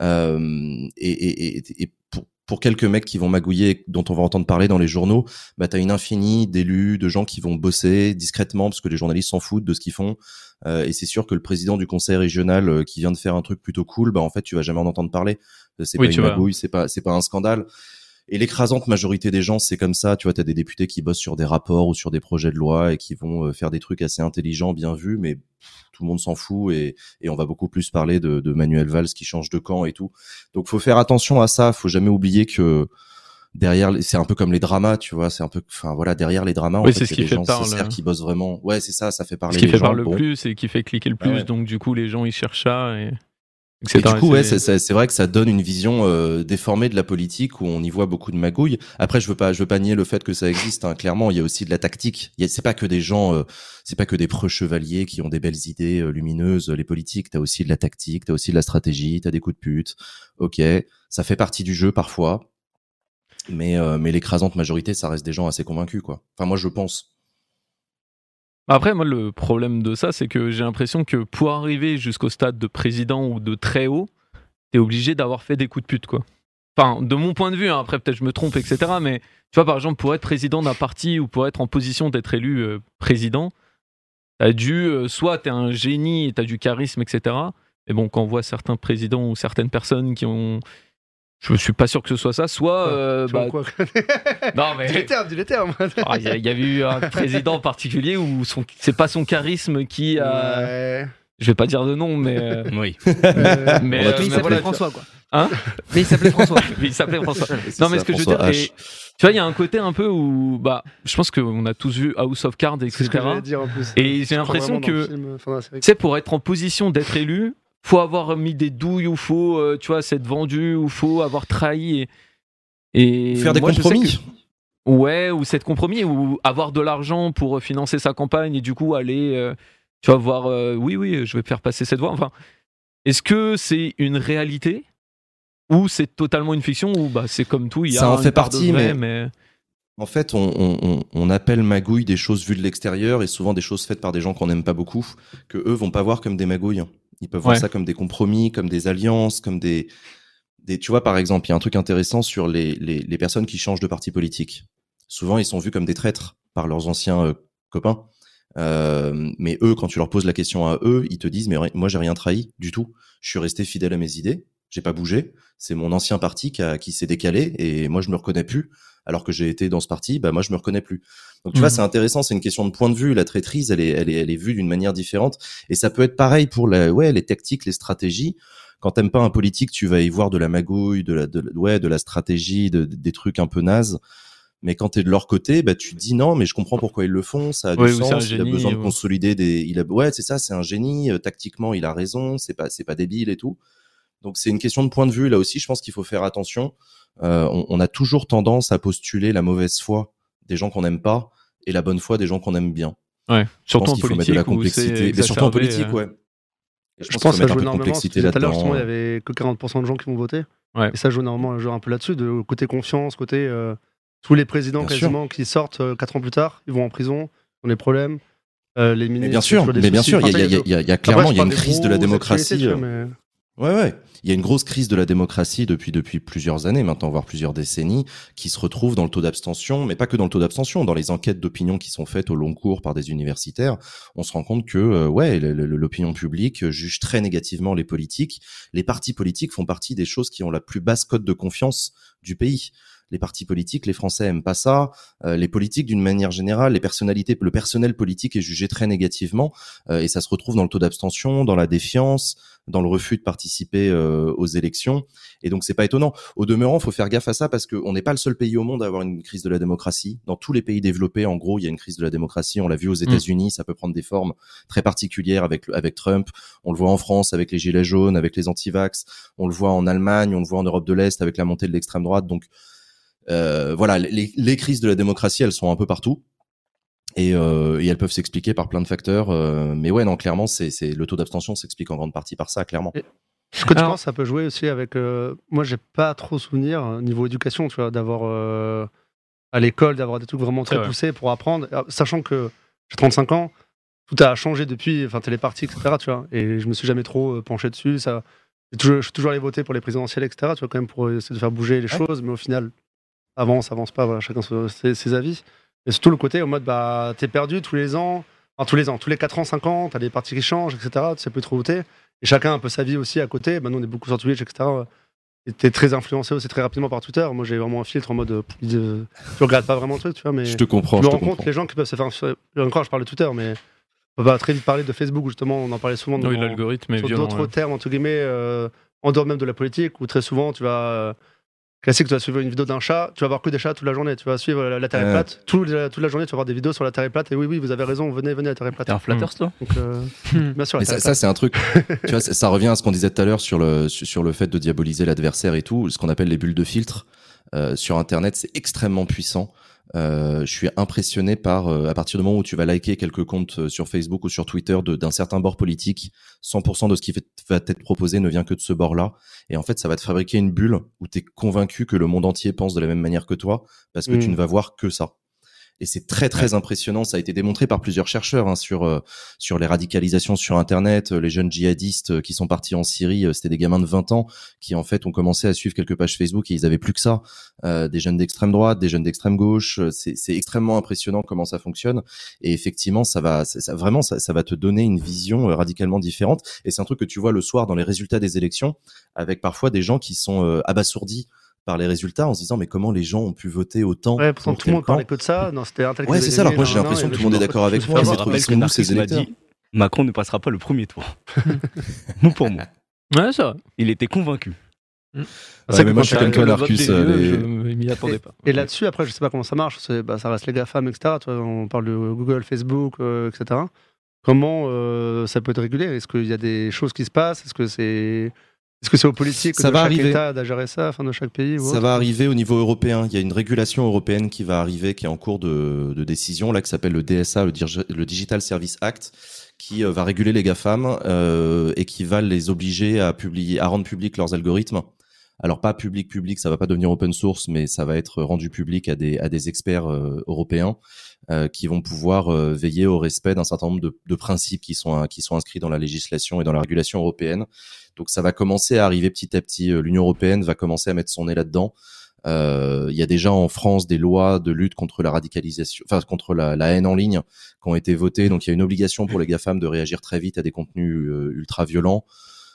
Euh, et, et, et, et pour, quelques mecs qui vont magouiller, dont on va entendre parler dans les journaux, bah, t'as une infinie d'élus, de gens qui vont bosser discrètement parce que les journalistes s'en foutent de ce qu'ils font. Euh, et c'est sûr que le président du conseil régional euh, qui vient de faire un truc plutôt cool, bah, en fait, tu vas jamais en entendre parler. Euh, C'est Oui, pas tu une magouille, c'est pas, c'est pas un scandale. Et l'écrasante majorité des gens, c'est comme ça. Tu vois, t'as des députés qui bossent sur des rapports ou sur des projets de loi et qui vont euh, faire des trucs assez intelligents, bien vus, mais tout le monde s'en fout et, et on va beaucoup plus parler de, de Manuel Valls qui change de camp et tout. Donc, faut faire attention à ça. Faut jamais oublier que derrière, les- c'est un peu comme les dramas, tu vois. C'est un peu, enfin voilà, derrière les dramas, Oui, c'est ce qui fait gens parle, qui bossent vraiment. Ouais, c'est ça. Ça fait parler Ce qui les fait gens. parler le Bon. plus et qui fait cliquer le Ah plus, ouais. donc du coup les gens ils cherchent ça et Et du coup, ouais, c'est- vrai que ça donne une vision euh, déformée de la politique où on y voit beaucoup de magouilles. Après, je veux pas, je veux pas nier le fait que ça existe. Hein. Clairement, il y a aussi de la tactique. C'est pas que des gens, euh, c'est pas que des preux chevaliers qui ont des belles idées euh, lumineuses. Les politiques, t'as aussi de la tactique, t'as aussi de la stratégie, t'as des coups de pute. Ok, ça fait partie du jeu parfois, mais euh, mais l'écrasante majorité, ça reste des gens assez convaincus, quoi. Enfin, moi, je pense. Après, moi, le problème de ça, c'est que j'ai l'impression que pour arriver jusqu'au stade de président ou de très haut, t'es obligé d'avoir fait des coups de pute, quoi. Enfin, de mon point de vue, hein, après peut-être je me trompe, etc. Mais tu vois, par exemple, pour être président d'un parti ou pour être en position d'être élu euh, président, t'as dû, euh, soit t'es un génie t'as du charisme, etc. Mais bon, quand on voit certains présidents ou certaines personnes qui ont... Je suis pas sûr que ce soit ça, soit... euh, bah, quoi non, Dis mais... les termes, dis les termes. Ah, Il y, y a eu un président en particulier où son, c'est pas son charisme qui a. Ouais. Je vais pas dire de nom, mais. euh, Oui. Euh, mais, euh, tous mais il s'appelait voilà, François, quoi. Hein Mais il s'appelait François. il s'appelait François. C'est Non, mais ça, ce que je veux dire, et- Tu vois, il y a un côté un peu où. Bah, je pense qu'on a tous vu House of Cards, C'est ce que etc. j'allais dire en plus. Et j'ai l'impression que- film, enfin, pour être en position d'être élu, faut avoir mis des douilles ou faut, euh, tu vois, s'être vendu ou faut avoir trahi. Et, et Faire des moi, compromis. que- Ouais, ou cette compromis, ou avoir de l'argent pour financer sa campagne et du coup aller, euh, tu vas voir, euh, oui, oui, je vais faire passer cette voie. Enfin, est-ce que c'est une réalité ou c'est totalement une fiction ou bah c'est comme tout, il y a Ça en fait partie, vrai, mais- mais En fait, on- on appelle magouille des choses vues de l'extérieur et souvent des choses faites par des gens qu'on n'aime pas beaucoup, que eux vont pas voir comme des magouilles. Ils peuvent voir ça comme des compromis, comme des alliances, comme des, des. Tu vois, par exemple, il y a un truc intéressant sur les, les, les personnes qui changent de parti politique. Souvent, ils sont vus comme des traîtres par leurs anciens euh, copains. Euh, mais eux, quand tu leur poses la question à eux, ils te disent mais moi j'ai rien trahi du tout. Je suis resté fidèle à mes idées j'ai pas bougé. C'est mon ancien parti qui, a- qui s'est décalé et moi je me reconnais plus. Alors que j'ai été dans ce parti, bah moi je me reconnais plus. Donc tu vois, c'est intéressant. C'est une question de point de vue. La traîtrise, elle est, elle est, elle est vue d'une manière différente. Et ça peut être pareil pour la, ouais, les tactiques, les stratégies. Quand t'aimes pas un politique, tu vas y voir de la magouille, de la, de, ouais, de la stratégie, de- des trucs un peu nazes. Mais quand t'es de leur côté, bah tu te dis non, mais je comprends pourquoi ils le font. Ça a Ouais, du sens. il a génie, besoin de consolider des. Il a, ouais, c'est ça. C'est un génie. Euh, Tactiquement, il a raison. C'est pas, c'est pas débile et tout. Donc c'est une question de point de vue. Là aussi, je pense qu'il faut faire attention. Euh, on, on a toujours tendance à postuler la mauvaise foi des gens qu'on n'aime pas et la bonne foi des gens qu'on aime bien. Ouais. Je Surtout pense en qu'il faut politique. mettre de la complexité, mais surtout en politique, euh, ouais. Et Je qu'il pense faut que ça joue un peu de énormément. Tout à l'heure, il y avait que 40% de gens qui vont voter. Ouais. Et ça joue énormément joue un peu là-dessus, de côté confiance, côté euh, tous les présidents Bien sûr. quasiment qui sortent euh, quatre ans plus tard, ils vont en prison, ils ont des problèmes. Euh, les ministres, Mais bien sûr, mais bien soucis. sûr, il y a, clairement, Après, il y a je une crise de la démocratie. Ouais, ouais. Il y a une grosse crise de la démocratie depuis depuis plusieurs années maintenant, voire plusieurs décennies, qui se retrouve dans le taux d'abstention, mais pas que dans le taux d'abstention, dans les enquêtes d'opinion qui sont faites au long cours par des universitaires, on se rend compte que euh, ouais, l'opinion publique juge très négativement les politiques. Les partis politiques font partie des choses qui ont la plus basse cote de confiance du pays. Les partis politiques, les Français aiment pas ça. Euh, les politiques, d'une manière générale, les personnalités, le personnel politique est jugé très négativement, euh, et ça se retrouve dans le taux d'abstention, dans la défiance, dans le refus de participer euh, aux élections. Et donc c'est pas étonnant. Au demeurant, faut faire gaffe à ça parce qu'on n'est pas le seul pays au monde à avoir une crise de la démocratie. Dans tous les pays développés, en gros, il y a une crise de la démocratie. On l'a vu aux États-Unis, ça peut prendre des formes très particulières avec avec Trump. On le voit en France avec les gilets jaunes, avec les anti-vax. On le voit en Allemagne, on le voit en Europe de l'Est avec la montée de l'extrême droite. Donc voilà, les, les crises de la démocratie, elles sont un peu partout. Et, euh, et elles peuvent s'expliquer par plein de facteurs. euh, mais ouais, non, clairement, c'est, le taux d'abstention s'explique en grande partie par ça, clairement. Ce que tu Alors- penses, ça peut jouer aussi avec. euh, moi, j'ai pas trop souvenir euh, niveau éducation, tu vois, d'avoir euh, à l'école, d'avoir des trucs vraiment très poussés pour apprendre, Euh, sachant que j'ai 35 ans, tout a changé depuis, enfin, télépartie, etc. Tu vois, et je me suis jamais trop euh, penché dessus. Ça, je suis toujours allé voter pour les présidentielles, etc. Tu vois, quand même pour essayer de faire bouger les Ouais. choses, mais au final, avance, avance pas. Voilà, chacun se- ses, ses avis. Et surtout le côté au mode, bah, t'es perdu tous les ans. Enfin, tous les ans, tous les 4 ans, 5 ans, t'as des partis qui changent, etc. Tu sais plus trop voter. Et chacun a un peu sa vie aussi à côté. Maintenant, on est beaucoup sur Twitch, etc. Et t'es très influencé aussi très rapidement par Twitter. Moi, j'ai vraiment un filtre en mode. euh, euh, je regarde pas vraiment le truc, tu vois, mais. Je te comprends, je je me te rends compte comprends. les gens qui peuvent se faire. influencer- Encore, je parle de Twitter, mais. On va très vite parler de Facebook, où justement, on en parlait souvent Oui, dans- l'algorithme est sur violent. d'autres ouais. termes, entre guillemets, euh, en dehors même de la politique, où très souvent, tu vas. Classique, tu vas suivre une vidéo d'un chat, tu vas voir que des chats toute la journée. Tu vas suivre la, la Terre est plate. Tout- toute la journée, tu vas voir des vidéos sur la Terre est plate. Et oui, oui, vous avez raison, venez, venez, la Terre est plate. T'es un flatteur, toi Donc, euh, bien sûr, la Terre ça, est ça, c'est un truc. tu vois, ça, ça revient à ce qu'on disait tout à l'heure sur le sur sur le fait de diaboliser l'adversaire et tout, ce qu'on appelle les bulles de filtre euh, sur Internet, c'est extrêmement puissant. Euh, je suis impressionné par euh, à partir du moment où tu vas liker quelques comptes euh, sur Facebook ou sur Twitter de- d'un certain bord politique, 100% de ce qui fait- va t'être proposé ne vient que de ce bord-là. Et en fait, ça va te fabriquer une bulle où tu es convaincu que le monde entier pense de la même manière que toi, parce que tu Mm. ne vas voir que ça. Et c'est très très impressionnant. Ça a été démontré par plusieurs chercheurs hein, sur euh, sur les radicalisations sur Internet, euh, les jeunes djihadistes euh, qui sont partis en Syrie. euh, C'était des gamins de 20 ans qui en fait ont commencé à suivre quelques pages Facebook et ils avaient plus que ça. Euh, des jeunes d'extrême droite, des jeunes d'extrême gauche. C'est extrêmement impressionnant comment ça fonctionne. Et effectivement, ça va ça, vraiment ça, ça va te donner une vision radicalement différente. Et c'est un truc que tu vois le soir dans les résultats des élections, avec parfois des gens qui sont euh, abasourdis par les résultats en se disant mais comment les gens ont pu voter autant Ouais, pourtant contre tout le monde parlait que de ça. Non, c'était un tel qui Ouais, c'est ça. Alors moi, j'ai l'impression que tout le monde est d'accord avec moi, me mais suis trop- rappelle ils que sont où, ces Narcisse m'a électeurs dit Macron ne passera pas le premier tour. Mot pour mot. Ouais, ça. Il était convaincu. Ouais, C'est mais moi, je suis comme toi, des euh. Et là-dessus, après, je sais pas comment ça marche. c'est- Bah, ça reste les GAFAM, etc. Tu vois, on parle de Google, Facebook, euh, etc. Comment euh, ça peut être régulé? Est-ce qu'il y a des choses qui se passent? Est-ce que c'est est-ce que c'est aux politiques Ça de va chaque arriver. État de gérer ça, enfin de chaque pays ou Ça autre va arriver au niveau européen. Il y a une régulation européenne qui va arriver, qui est en cours de, de décision, là, qui s'appelle le DSA, le, Dirge- le Digital Service Act, qui euh, va réguler les GAFAM euh, et qui va les obliger à publier, à rendre public leurs algorithmes. Alors pas public public, ça va pas devenir open source, mais ça va être rendu public à des à des experts euh, européens euh, qui vont pouvoir euh, veiller au respect d'un certain nombre de, de principes qui sont qui sont inscrits dans la législation et dans la régulation européenne. Donc ça va commencer à arriver petit à petit. Euh, L'Union européenne va commencer à mettre son nez là-dedans. Euh, Il y a déjà en France des lois de lutte contre la radicalisation, enfin contre la, la haine en ligne, qui ont été votées. Donc il y a une obligation pour les GAFAM de réagir très vite à des contenus euh, ultra violents.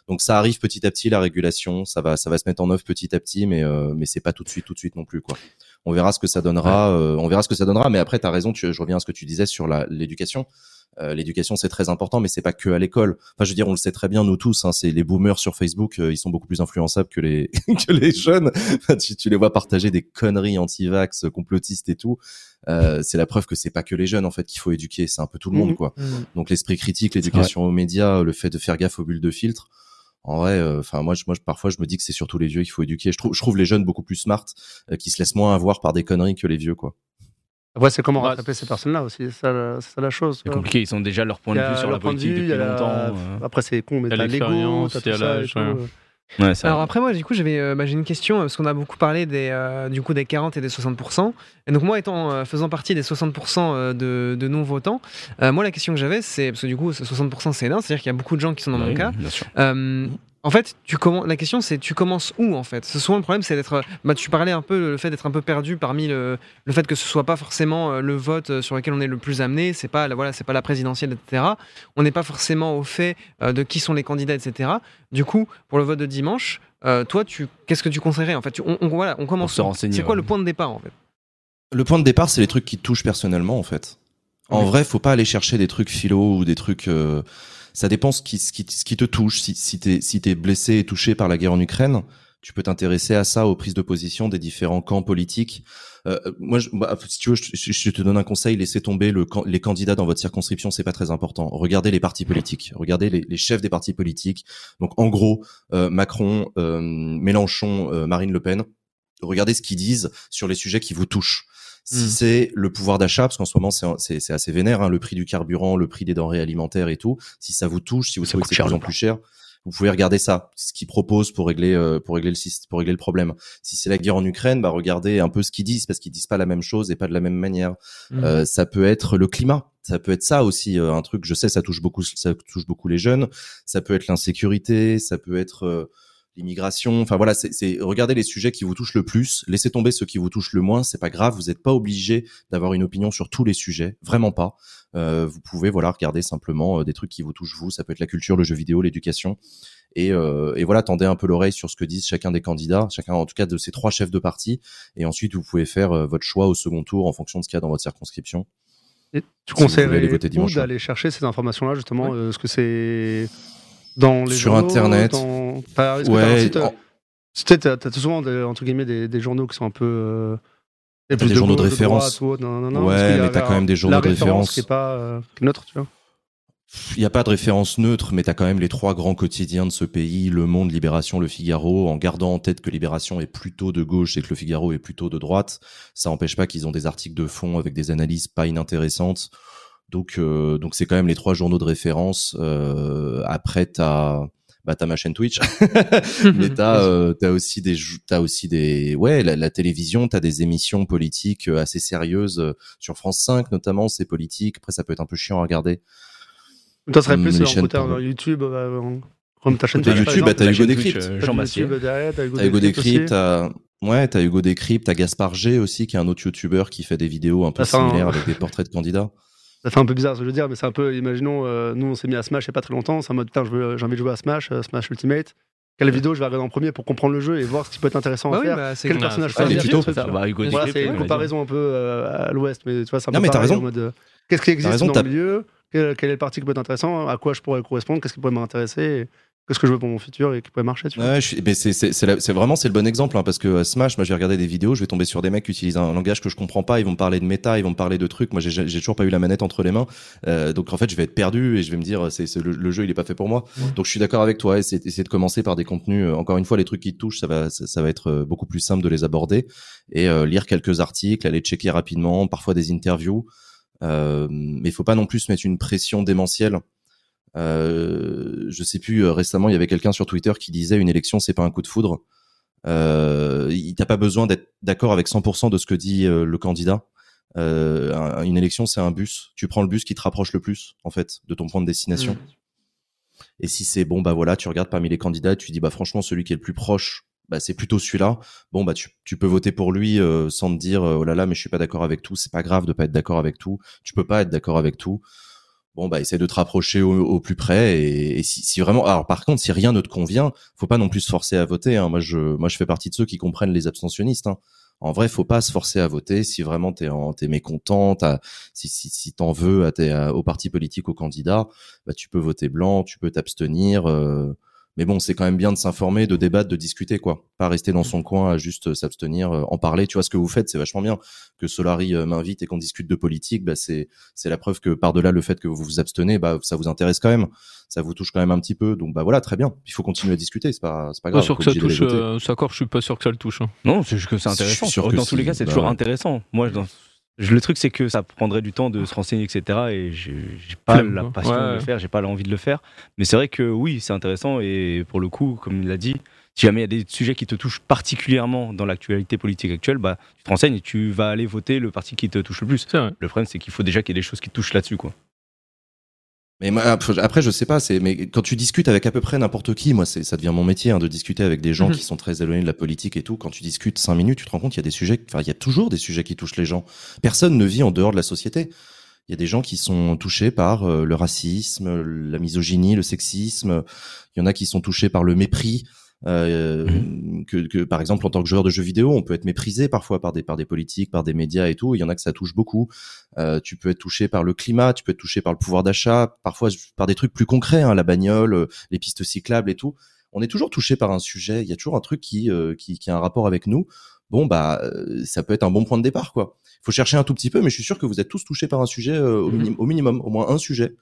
Donc ça arrive petit à petit la régulation, ça va ça va se mettre en œuvre petit à petit, mais euh, mais c'est pas tout de suite tout de suite non plus quoi. On verra ce que ça donnera, on verra ce que ça donnera. Mais après t'as raison, tu, je reviens à ce que tu disais sur l'éducation. Euh, l'éducation c'est très important, mais c'est pas que à l'école. Enfin, je veux dire, on le sait très bien nous tous. Hein, c'est les boomers sur Facebook, euh, ils sont beaucoup plus influençables que les que les jeunes. tu, tu les vois partager des conneries anti-vax, complotistes et tout. Euh, c'est la preuve que c'est pas que les jeunes en fait qu'il faut éduquer, c'est un peu tout le monde Mhm. quoi. Mhm. Donc l'esprit critique, l'éducation aux médias, le fait de faire gaffe aux bulles de filtre. En vrai, euh, enfin moi, je, moi, parfois, je me dis que c'est surtout les vieux qu'il faut éduquer. Je trouve, je trouve les jeunes beaucoup plus smart, euh, qui se laissent moins avoir par des conneries que les vieux, quoi. Après, c'est comment Ouais. rattraper ces personnes-là aussi, c'est ça, ça la chose. C'est compliqué, ils ont déjà leur point de vue sur leur la point de politique depuis longtemps. euh. Après, c'est con, mais t'as l'ego, l'expérience, t'as tout ça ouais. Ouais, Alors après moi du coup j'avais euh, bah, j'ai une question parce qu'on a beaucoup parlé des euh, du coup des 40 et des 60% et donc moi étant euh, faisant partie des 60 euh, de, de non votants euh, moi la question que j'avais c'est parce que du coup ce 60 c'est énorme c'est à dire qu'il y a beaucoup de gens qui sont dans mon Oui, cas bien sûr. Euh, en fait, tu la question c'est tu commences où en fait? C'est souvent le problème, c'est d'être. Bah, tu parlais un peu le fait d'être un peu perdu parmi le, le fait que ce soit pas forcément euh, le vote euh, sur lequel on est le plus amené. C'est pas la- voilà, c'est pas la présidentielle, etc. On n'est pas forcément au fait euh, de qui sont les candidats, etc. Du coup, pour le vote de dimanche, euh, toi, tu qu'est-ce que tu conseillerais en fait? Tu- on, on- voilà, on commence. C'est quoi ouais. le point de départ en fait? Le point de départ, c'est les trucs qui touchent personnellement, en fait. En Oui. vrai, faut pas aller chercher des trucs philo ou des trucs. euh, Ça dépend ce qui, ce qui, ce qui te touche. Si, si t'es si t'es blessé et touché par la guerre en Ukraine, tu peux t'intéresser à ça, aux prises de position des différents camps politiques. Euh, moi, bah, si tu veux, je, te donne un conseil laissez tomber le, les candidats dans votre circonscription, c'est pas très important. Regardez les partis politiques, regardez les, les chefs des partis politiques. Donc, en gros, euh, Macron, euh, Mélenchon, euh, Marine Le Pen. Regardez ce qu'ils disent sur les sujets qui vous touchent. Si Mm. c'est le pouvoir d'achat, parce qu'en ce moment c'est assez vénère, hein, le prix du carburant, le prix des denrées alimentaires et tout. Si ça vous touche, si vous trouvez que c'est de plus en plus cher, vous pouvez regarder ça, ce qu'ils proposent pour régler euh, pour régler le pour régler le problème. Si c'est la guerre en Ukraine, bah regardez un peu ce qu'ils disent parce qu'ils disent pas la même chose et pas de la même manière. Mhm. Euh, ça peut être le climat, ça peut être ça aussi euh, un truc. Je sais, ça touche beaucoup, ça touche beaucoup les jeunes. Ça peut être l'insécurité, ça peut être euh, l'immigration. Enfin voilà, c'est regardez les sujets qui vous touchent le plus. Laissez tomber ceux qui vous touchent le moins. C'est pas grave. Vous n'êtes pas obligé d'avoir une opinion sur tous les sujets, vraiment pas. Euh, vous pouvez voilà regarder simplement euh, des trucs qui vous touchent vous. Ça peut être la culture, le jeu vidéo, l'éducation. Et, euh, et voilà, tendez un peu l'oreille sur ce que disent chacun des candidats, chacun en tout cas de ces trois chefs de parti. Et ensuite, vous pouvez faire euh, votre choix au second tour en fonction de ce qu'il y a dans votre circonscription. Et tu Si conseillerais d'aller chercher ces informations-là justement euh, Est-ce que c'est dans les Sur journaux, Internet. dans... Enfin, t'as en- souvent des, entre guillemets des, des journaux qui sont un peu euh, des journaux de référence. droite ou autre, non, non, non, Ouais, mais t'as quand même des journaux de référence. qui est pas euh, neutre, tu vois. Il n'y a pas de référence neutre, mais tu as quand même les trois grands quotidiens de ce pays, Le Monde, Libération, Le Figaro, en gardant en tête que Libération est plutôt de gauche et que Le Figaro est plutôt de droite. Ça n'empêche pas qu'ils ont des articles de fond avec des analyses pas inintéressantes. Donc, euh, donc c'est quand même les trois journaux de référence. Euh, après, t'as bah t'as ma chaîne Twitch, mais t'as euh, t'as aussi des t'as aussi des ouais la, la télévision, t'as des émissions politiques assez sérieuses sur France 5 notamment, c'est politique. Après, ça peut être un peu chiant à regarder. Toi, ça serait Hum, plus côté pour- YouTube, en- comme ta chaîne Twitch, YouTube, bah, t'as Hugo Décrypte. Euh, T'as Hugo Décrypte t'as ouais, t'as Hugo Décrypte, t'as Gaspard G aussi, qui est un autre youtubeur qui fait des vidéos un peu Ah, ça, similaires hein. avec des portraits de candidats. Ça fait un peu bizarre ce que je veux dire, mais c'est un peu, imaginons, euh, nous on s'est mis à Smash il y a pas très longtemps, c'est en mode, putain, j'ai envie de jouer à Smash, euh, Smash Ultimate. Quelle vidéo je vais regarder en premier pour comprendre le jeu et voir ce qui peut être intéressant Bah à oui, faire. bah, c'est Quel personnage Ah, les tutos, Ça, tu vois. bah, Hugo Voilà, Décrypte, c'est une comparaison un peu euh, à l'ouest, mais tu vois, c'est un Non, peu mais t'as pareil raison. en mode, euh, qu'est-ce qui existe raison, dans le milieu? Quel, quel est le parti qui peut être intéressant? À quoi je pourrais correspondre? Qu'est-ce qui pourrait m'intéresser? Qu'est-ce que je veux pour mon futur et qui pourrait marcher tu vois. Ouais, je suis- mais c'est c'est c'est la- c'est vraiment c'est le bon exemple hein, parce que euh, Smash, moi je vais regarder des vidéos, je vais tomber sur des mecs qui utilisent un langage que je comprends pas, ils vont me parler de méta, ils vont me parler de trucs. Moi j'ai j'ai toujours pas eu la manette entre les mains, euh, donc en fait je vais être perdu et je vais me dire c'est c'est le, le jeu il est pas fait pour moi. Donc je suis d'accord avec toi, essayer, essayer de commencer par des contenus. euh, encore une fois les trucs qui te touchent, ça va ça, ça va être euh, beaucoup plus simple de les aborder et euh, lire quelques articles, aller checker rapidement, parfois des interviews. Euh, mais il faut pas non plus se mettre une pression démentielle. Euh, je sais plus. euh, récemment, il y avait quelqu'un sur Twitter qui disait une élection, c'est pas un coup de foudre. Euh, il t'as pas besoin d'être d'accord avec 100% de ce que dit euh, le candidat. Euh, un- une élection, c'est un bus. Tu prends le bus qui te rapproche le plus, en fait, de ton point de destination. Et si c'est bon, bah voilà, tu regardes parmi les candidats, tu dis bah franchement celui qui est le plus proche, bah c'est plutôt celui-là. Bon bah tu, tu peux voter pour lui sans te dire oh là là mais je suis pas d'accord avec tout. C'est pas grave de pas être d'accord avec tout. Tu peux pas être d'accord avec tout. Bon bah essaie de te rapprocher au, plus près et, si, vraiment alors par contre si rien ne te convient faut pas non plus se forcer à voter hein. moi je moi je fais partie de ceux qui comprennent les abstentionnistes hein. en vrai faut pas se forcer à voter si vraiment t'es en t'es mécontent si si, si t'en veux à tes, au parti politique au candidat bah tu peux voter blanc tu peux t'abstenir euh, mais bon c'est quand même bien de s'informer de débattre de discuter quoi pas rester dans son coin à juste euh, s'abstenir euh, en parler tu vois ce que vous faites c'est vachement bien que Solari euh, m'invite et qu'on discute de politique bah c'est c'est la preuve que par-delà le fait que vous vous abstenez, bah, ça vous intéresse quand même, ça vous touche quand même un petit peu. Donc bah voilà, très bien. Il faut continuer à discuter, c'est pas, c'est pas Pas grave. sûr faut que ça touche. euh, ça, encore, je suis pas sûr que ça le touche. hein. Non, c'est juste que c'est Je suis intéressant. sûr que dans tous les cas, c'est Bah toujours intéressant. Moi, dans- je- le truc, c'est que ça prendrait du temps de se renseigner, etc. Et j'ai pas Flemme, la passion Ouais, de le faire, j'ai pas l'envie de le faire. Mais c'est vrai que oui, c'est intéressant. Et pour le coup, comme il l'a dit, si jamais il y a des sujets qui te touchent particulièrement dans l'actualité politique actuelle, bah, tu te renseignes et tu vas aller voter le parti qui te touche le plus. Le problème, c'est qu'il faut déjà qu'il y ait des choses qui te touchent là-dessus. quoi. Mais moi, après, je sais pas, c'est, mais quand tu discutes avec à peu près n'importe qui, moi, c'est, ça devient mon métier, hein, de discuter avec des gens Mhm. qui sont très éloignés de la politique et tout. Quand tu discutes cinq minutes, tu te rends compte qu'il y a des sujets, enfin, il y a toujours des sujets qui touchent les gens. Personne ne vit en dehors de la société. Il y a des gens qui sont touchés par euh, le racisme, la misogynie, le sexisme. Il y en a qui sont touchés par le mépris. Euh, que, que par exemple en tant que joueur de jeux vidéo, on peut être méprisé parfois par des par des politiques, par des médias et tout. Il y en a que ça touche beaucoup. Euh, tu peux être touché par le climat, tu peux être touché par le pouvoir d'achat, parfois par des trucs plus concrets, hein, la bagnole, euh, les pistes cyclables et tout. On est toujours touché par un sujet. Il y a toujours un truc qui euh, qui, qui a un rapport avec nous. Bon bah ça peut être un bon point de départ quoi. Il faut chercher un tout petit peu, mais je suis sûr que vous êtes tous touchés par un sujet au, Mhm. au minimum, au moins un sujet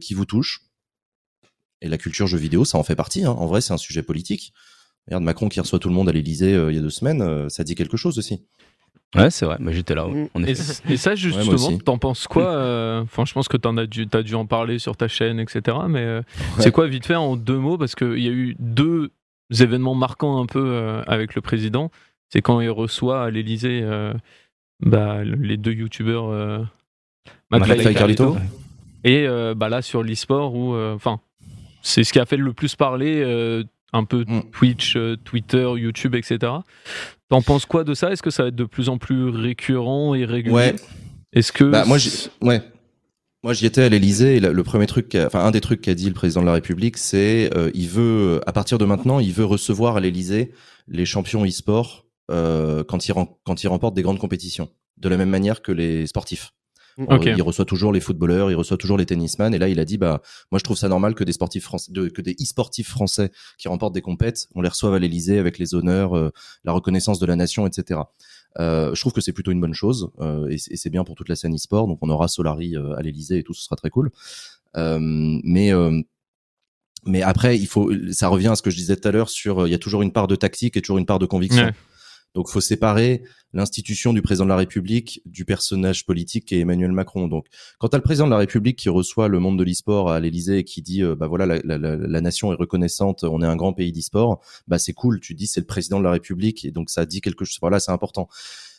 qui vous touche. Et la culture jeux vidéo, ça en fait partie. Hein. En vrai, c'est un sujet politique. Regarde Macron qui reçoit tout le monde à l'Élysée euh, il y a deux semaines, euh, ça dit quelque chose aussi. Ouais, c'est vrai. Mais j'étais là. ouais, Mm. en Et, ça, justement, t'en penses quoi euh, Enfin, je pense que t'en as dû, t'as dû en parler sur ta chaîne, etc. Mais euh, Ouais. c'est quoi, vite fait, en deux mots Parce qu'il y a eu deux événements marquants un peu euh, avec le président. C'est quand il reçoit à l'Elysée bah, les deux youtubeurs euh, McFly et Carlito. Et euh, bah, là, sur l'e-sport, où, euh, enfin, c'est ce qui a fait le plus parler, euh, un peu Mm. Twitch, euh, Twitter, YouTube, etc. T'en penses quoi de ça? Est-ce que ça va être de plus en plus récurrent et régulier? Ouais. Est-ce que Bah, moi, ouais. Moi, j'y étais à l'Elysée et le premier truc, qu'a- enfin un des trucs qu'a dit le président de la République, c'est euh, il veut, à partir de maintenant, il veut recevoir à l'Elysée les champions e-sport euh, quand ils quand ils remportent des grandes compétitions, de la même manière que les sportifs. Ok. Il reçoit toujours les footballeurs, il reçoit toujours les tennisman. Et là, il a dit, bah, moi, je trouve ça normal que des sportifs français, de- que des e-sportifs français qui remportent des compètes, on les reçoive à l'Elysée avec les honneurs, euh, la reconnaissance de la nation, etc. Euh, je trouve que c'est plutôt une bonne chose euh, et c'est et c'est bien pour toute la scène e-sport. Donc, on aura Solari euh, à l'Elysée et tout, ce sera très cool. Euh, mais euh, mais après, il faut, ça revient à ce que je disais tout à l'heure sur, euh, il y a toujours une part de tactique et toujours une part de conviction. Ouais. Donc, faut séparer l'institution du président de la République du personnage politique qui est Emmanuel Macron. Donc, quand t'as le président de la République qui reçoit le monde de l'e-sport à l'Élysée et qui dit, euh, bah voilà, la, la- la- la nation est reconnaissante, on est un grand pays d'e-sport, bah c'est cool. Tu dis c'est le président de la République et donc ça dit quelque chose. Voilà, c'est important.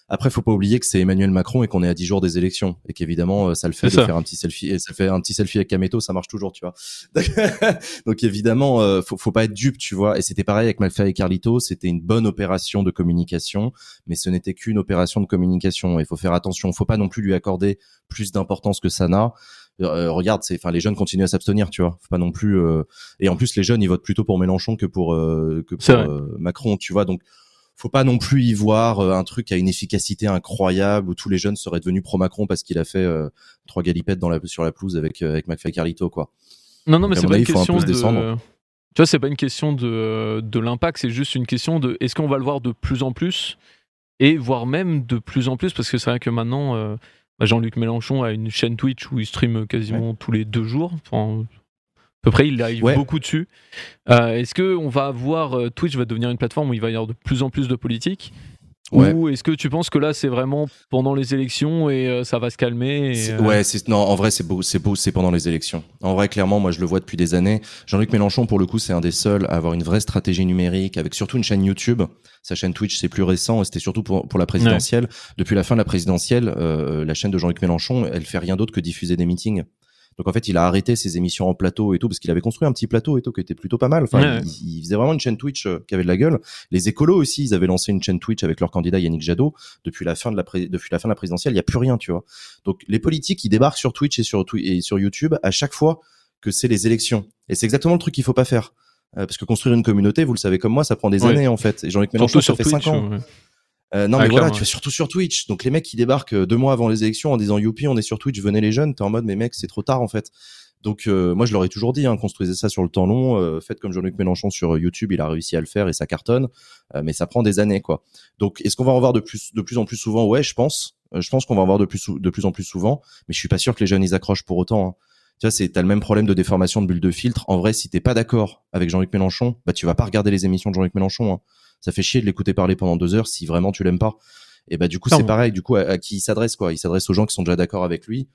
Après, faut pas oublier que c'est Emmanuel Macron et qu'on est à 10 jours des élections et qu'évidemment, euh, ça le fait de ça. faire un petit selfie. Et ça fait un petit selfie avec Kameto, ça marche toujours, tu vois. Donc évidemment, euh, faut, faut pas être dupe, tu vois. Et c'était pareil avec McFly et Carlito, c'était une bonne opération de communication, mais ce n'était qu'une opération de communication. Il faut faire attention, faut pas non plus lui accorder plus d'importance que ça n'a. Euh, regarde, c'est, enfin, les jeunes continuent à s'abstenir, tu vois. Faut pas non plus. euh, Et en plus, les jeunes, ils votent plutôt pour Mélenchon que pour euh, que pour euh, Macron, tu vois. Donc faut pas non plus y voir euh, un truc à une efficacité incroyable où tous les jeunes seraient devenus pro Macron parce qu'il a fait euh, trois galipettes dans la sur la pelouse avec euh, avec McFly Carlito quoi. Non, non, mais c'est pas une un question de. Tu vois, c'est pas une question de, de l'impact, c'est juste une question de est-ce qu'on va le voir de plus en plus et voire même de plus en plus? Parce que c'est vrai que maintenant euh, bah, Jean-Luc Mélenchon a une chaîne Twitch où il stream quasiment tous les deux jours. Enfin, peu près, il arrive Ouais. beaucoup dessus. Euh, est-ce que on va avoir euh, Twitch va devenir une plateforme où il va y avoir de plus en plus de politique? Ouais. Ou est-ce que tu penses que là c'est vraiment pendant les élections et euh, ça va se calmer et, euh, Ouais, non, en vrai c'est beau, c'est beau, c'est pendant les élections. En vrai, clairement, moi je le vois depuis des années. Jean-Luc Mélenchon, pour le coup, c'est un des seuls à avoir une vraie stratégie numérique, avec surtout une chaîne YouTube. Sa chaîne Twitch, c'est plus récent, et c'était surtout pour, pour la présidentielle. Depuis la fin de la présidentielle, euh, la chaîne de Jean-Luc Mélenchon, elle fait rien d'autre que diffuser des meetings. Donc en fait, il a arrêté ses émissions en plateau et tout parce qu'il avait construit un petit plateau et tout qui était plutôt pas mal. Enfin, Ouais. il, il faisait vraiment une chaîne Twitch euh, qui avait de la gueule. Les écolos aussi, ils avaient lancé une chaîne Twitch avec leur candidat Yannick Jadot. Depuis la fin de la pré- depuis la fin de la présidentielle, il y a plus rien, tu vois. Donc les politiques, ils débarquent sur Twitch et sur et sur YouTube à chaque fois que c'est les élections. Et c'est exactement le truc qu'il faut pas faire. Euh, parce que construire une communauté, vous le savez comme moi, ça prend des Ouais. années en fait. Et Jean-Luc Mélenchon, ça fait Twitch. 5 ans. ouais. Euh, non, Ah, mais voilà, tu vas surtout sur Twitch. Donc les mecs qui débarquent euh, deux mois avant les élections en disant youpi, on est sur Twitch, venez les jeunes. T'es en mode, mais mec, c'est trop tard en fait. Donc euh, moi, je leur ai toujours dit, hein, construisez ça sur le temps long. euh, faites comme Jean-Luc Mélenchon sur euh, YouTube, il a réussi à le faire et ça cartonne. Euh, mais ça prend des années, quoi. Donc est-ce qu'on va en voir de plus, de plus en plus souvent? Ouais, je pense. Je pense qu'on va en voir de plus, de plus en plus souvent. Mais je suis pas sûr que les jeunes ils accrochent pour autant. hein. Tu vois, c'est t'as le même problème de déformation de bulle de filtre. En vrai, si t'es pas d'accord avec Jean-Luc Mélenchon, bah tu vas pas regarder les émissions de Jean-Luc Mélenchon. hein. Ça fait chier de l'écouter parler pendant deux heures si vraiment tu l'aimes pas. Et bah du coup c'est pareil. Du coup à, à qui il s'adresse quoi Il s'adresse aux gens qui sont déjà d'accord avec lui.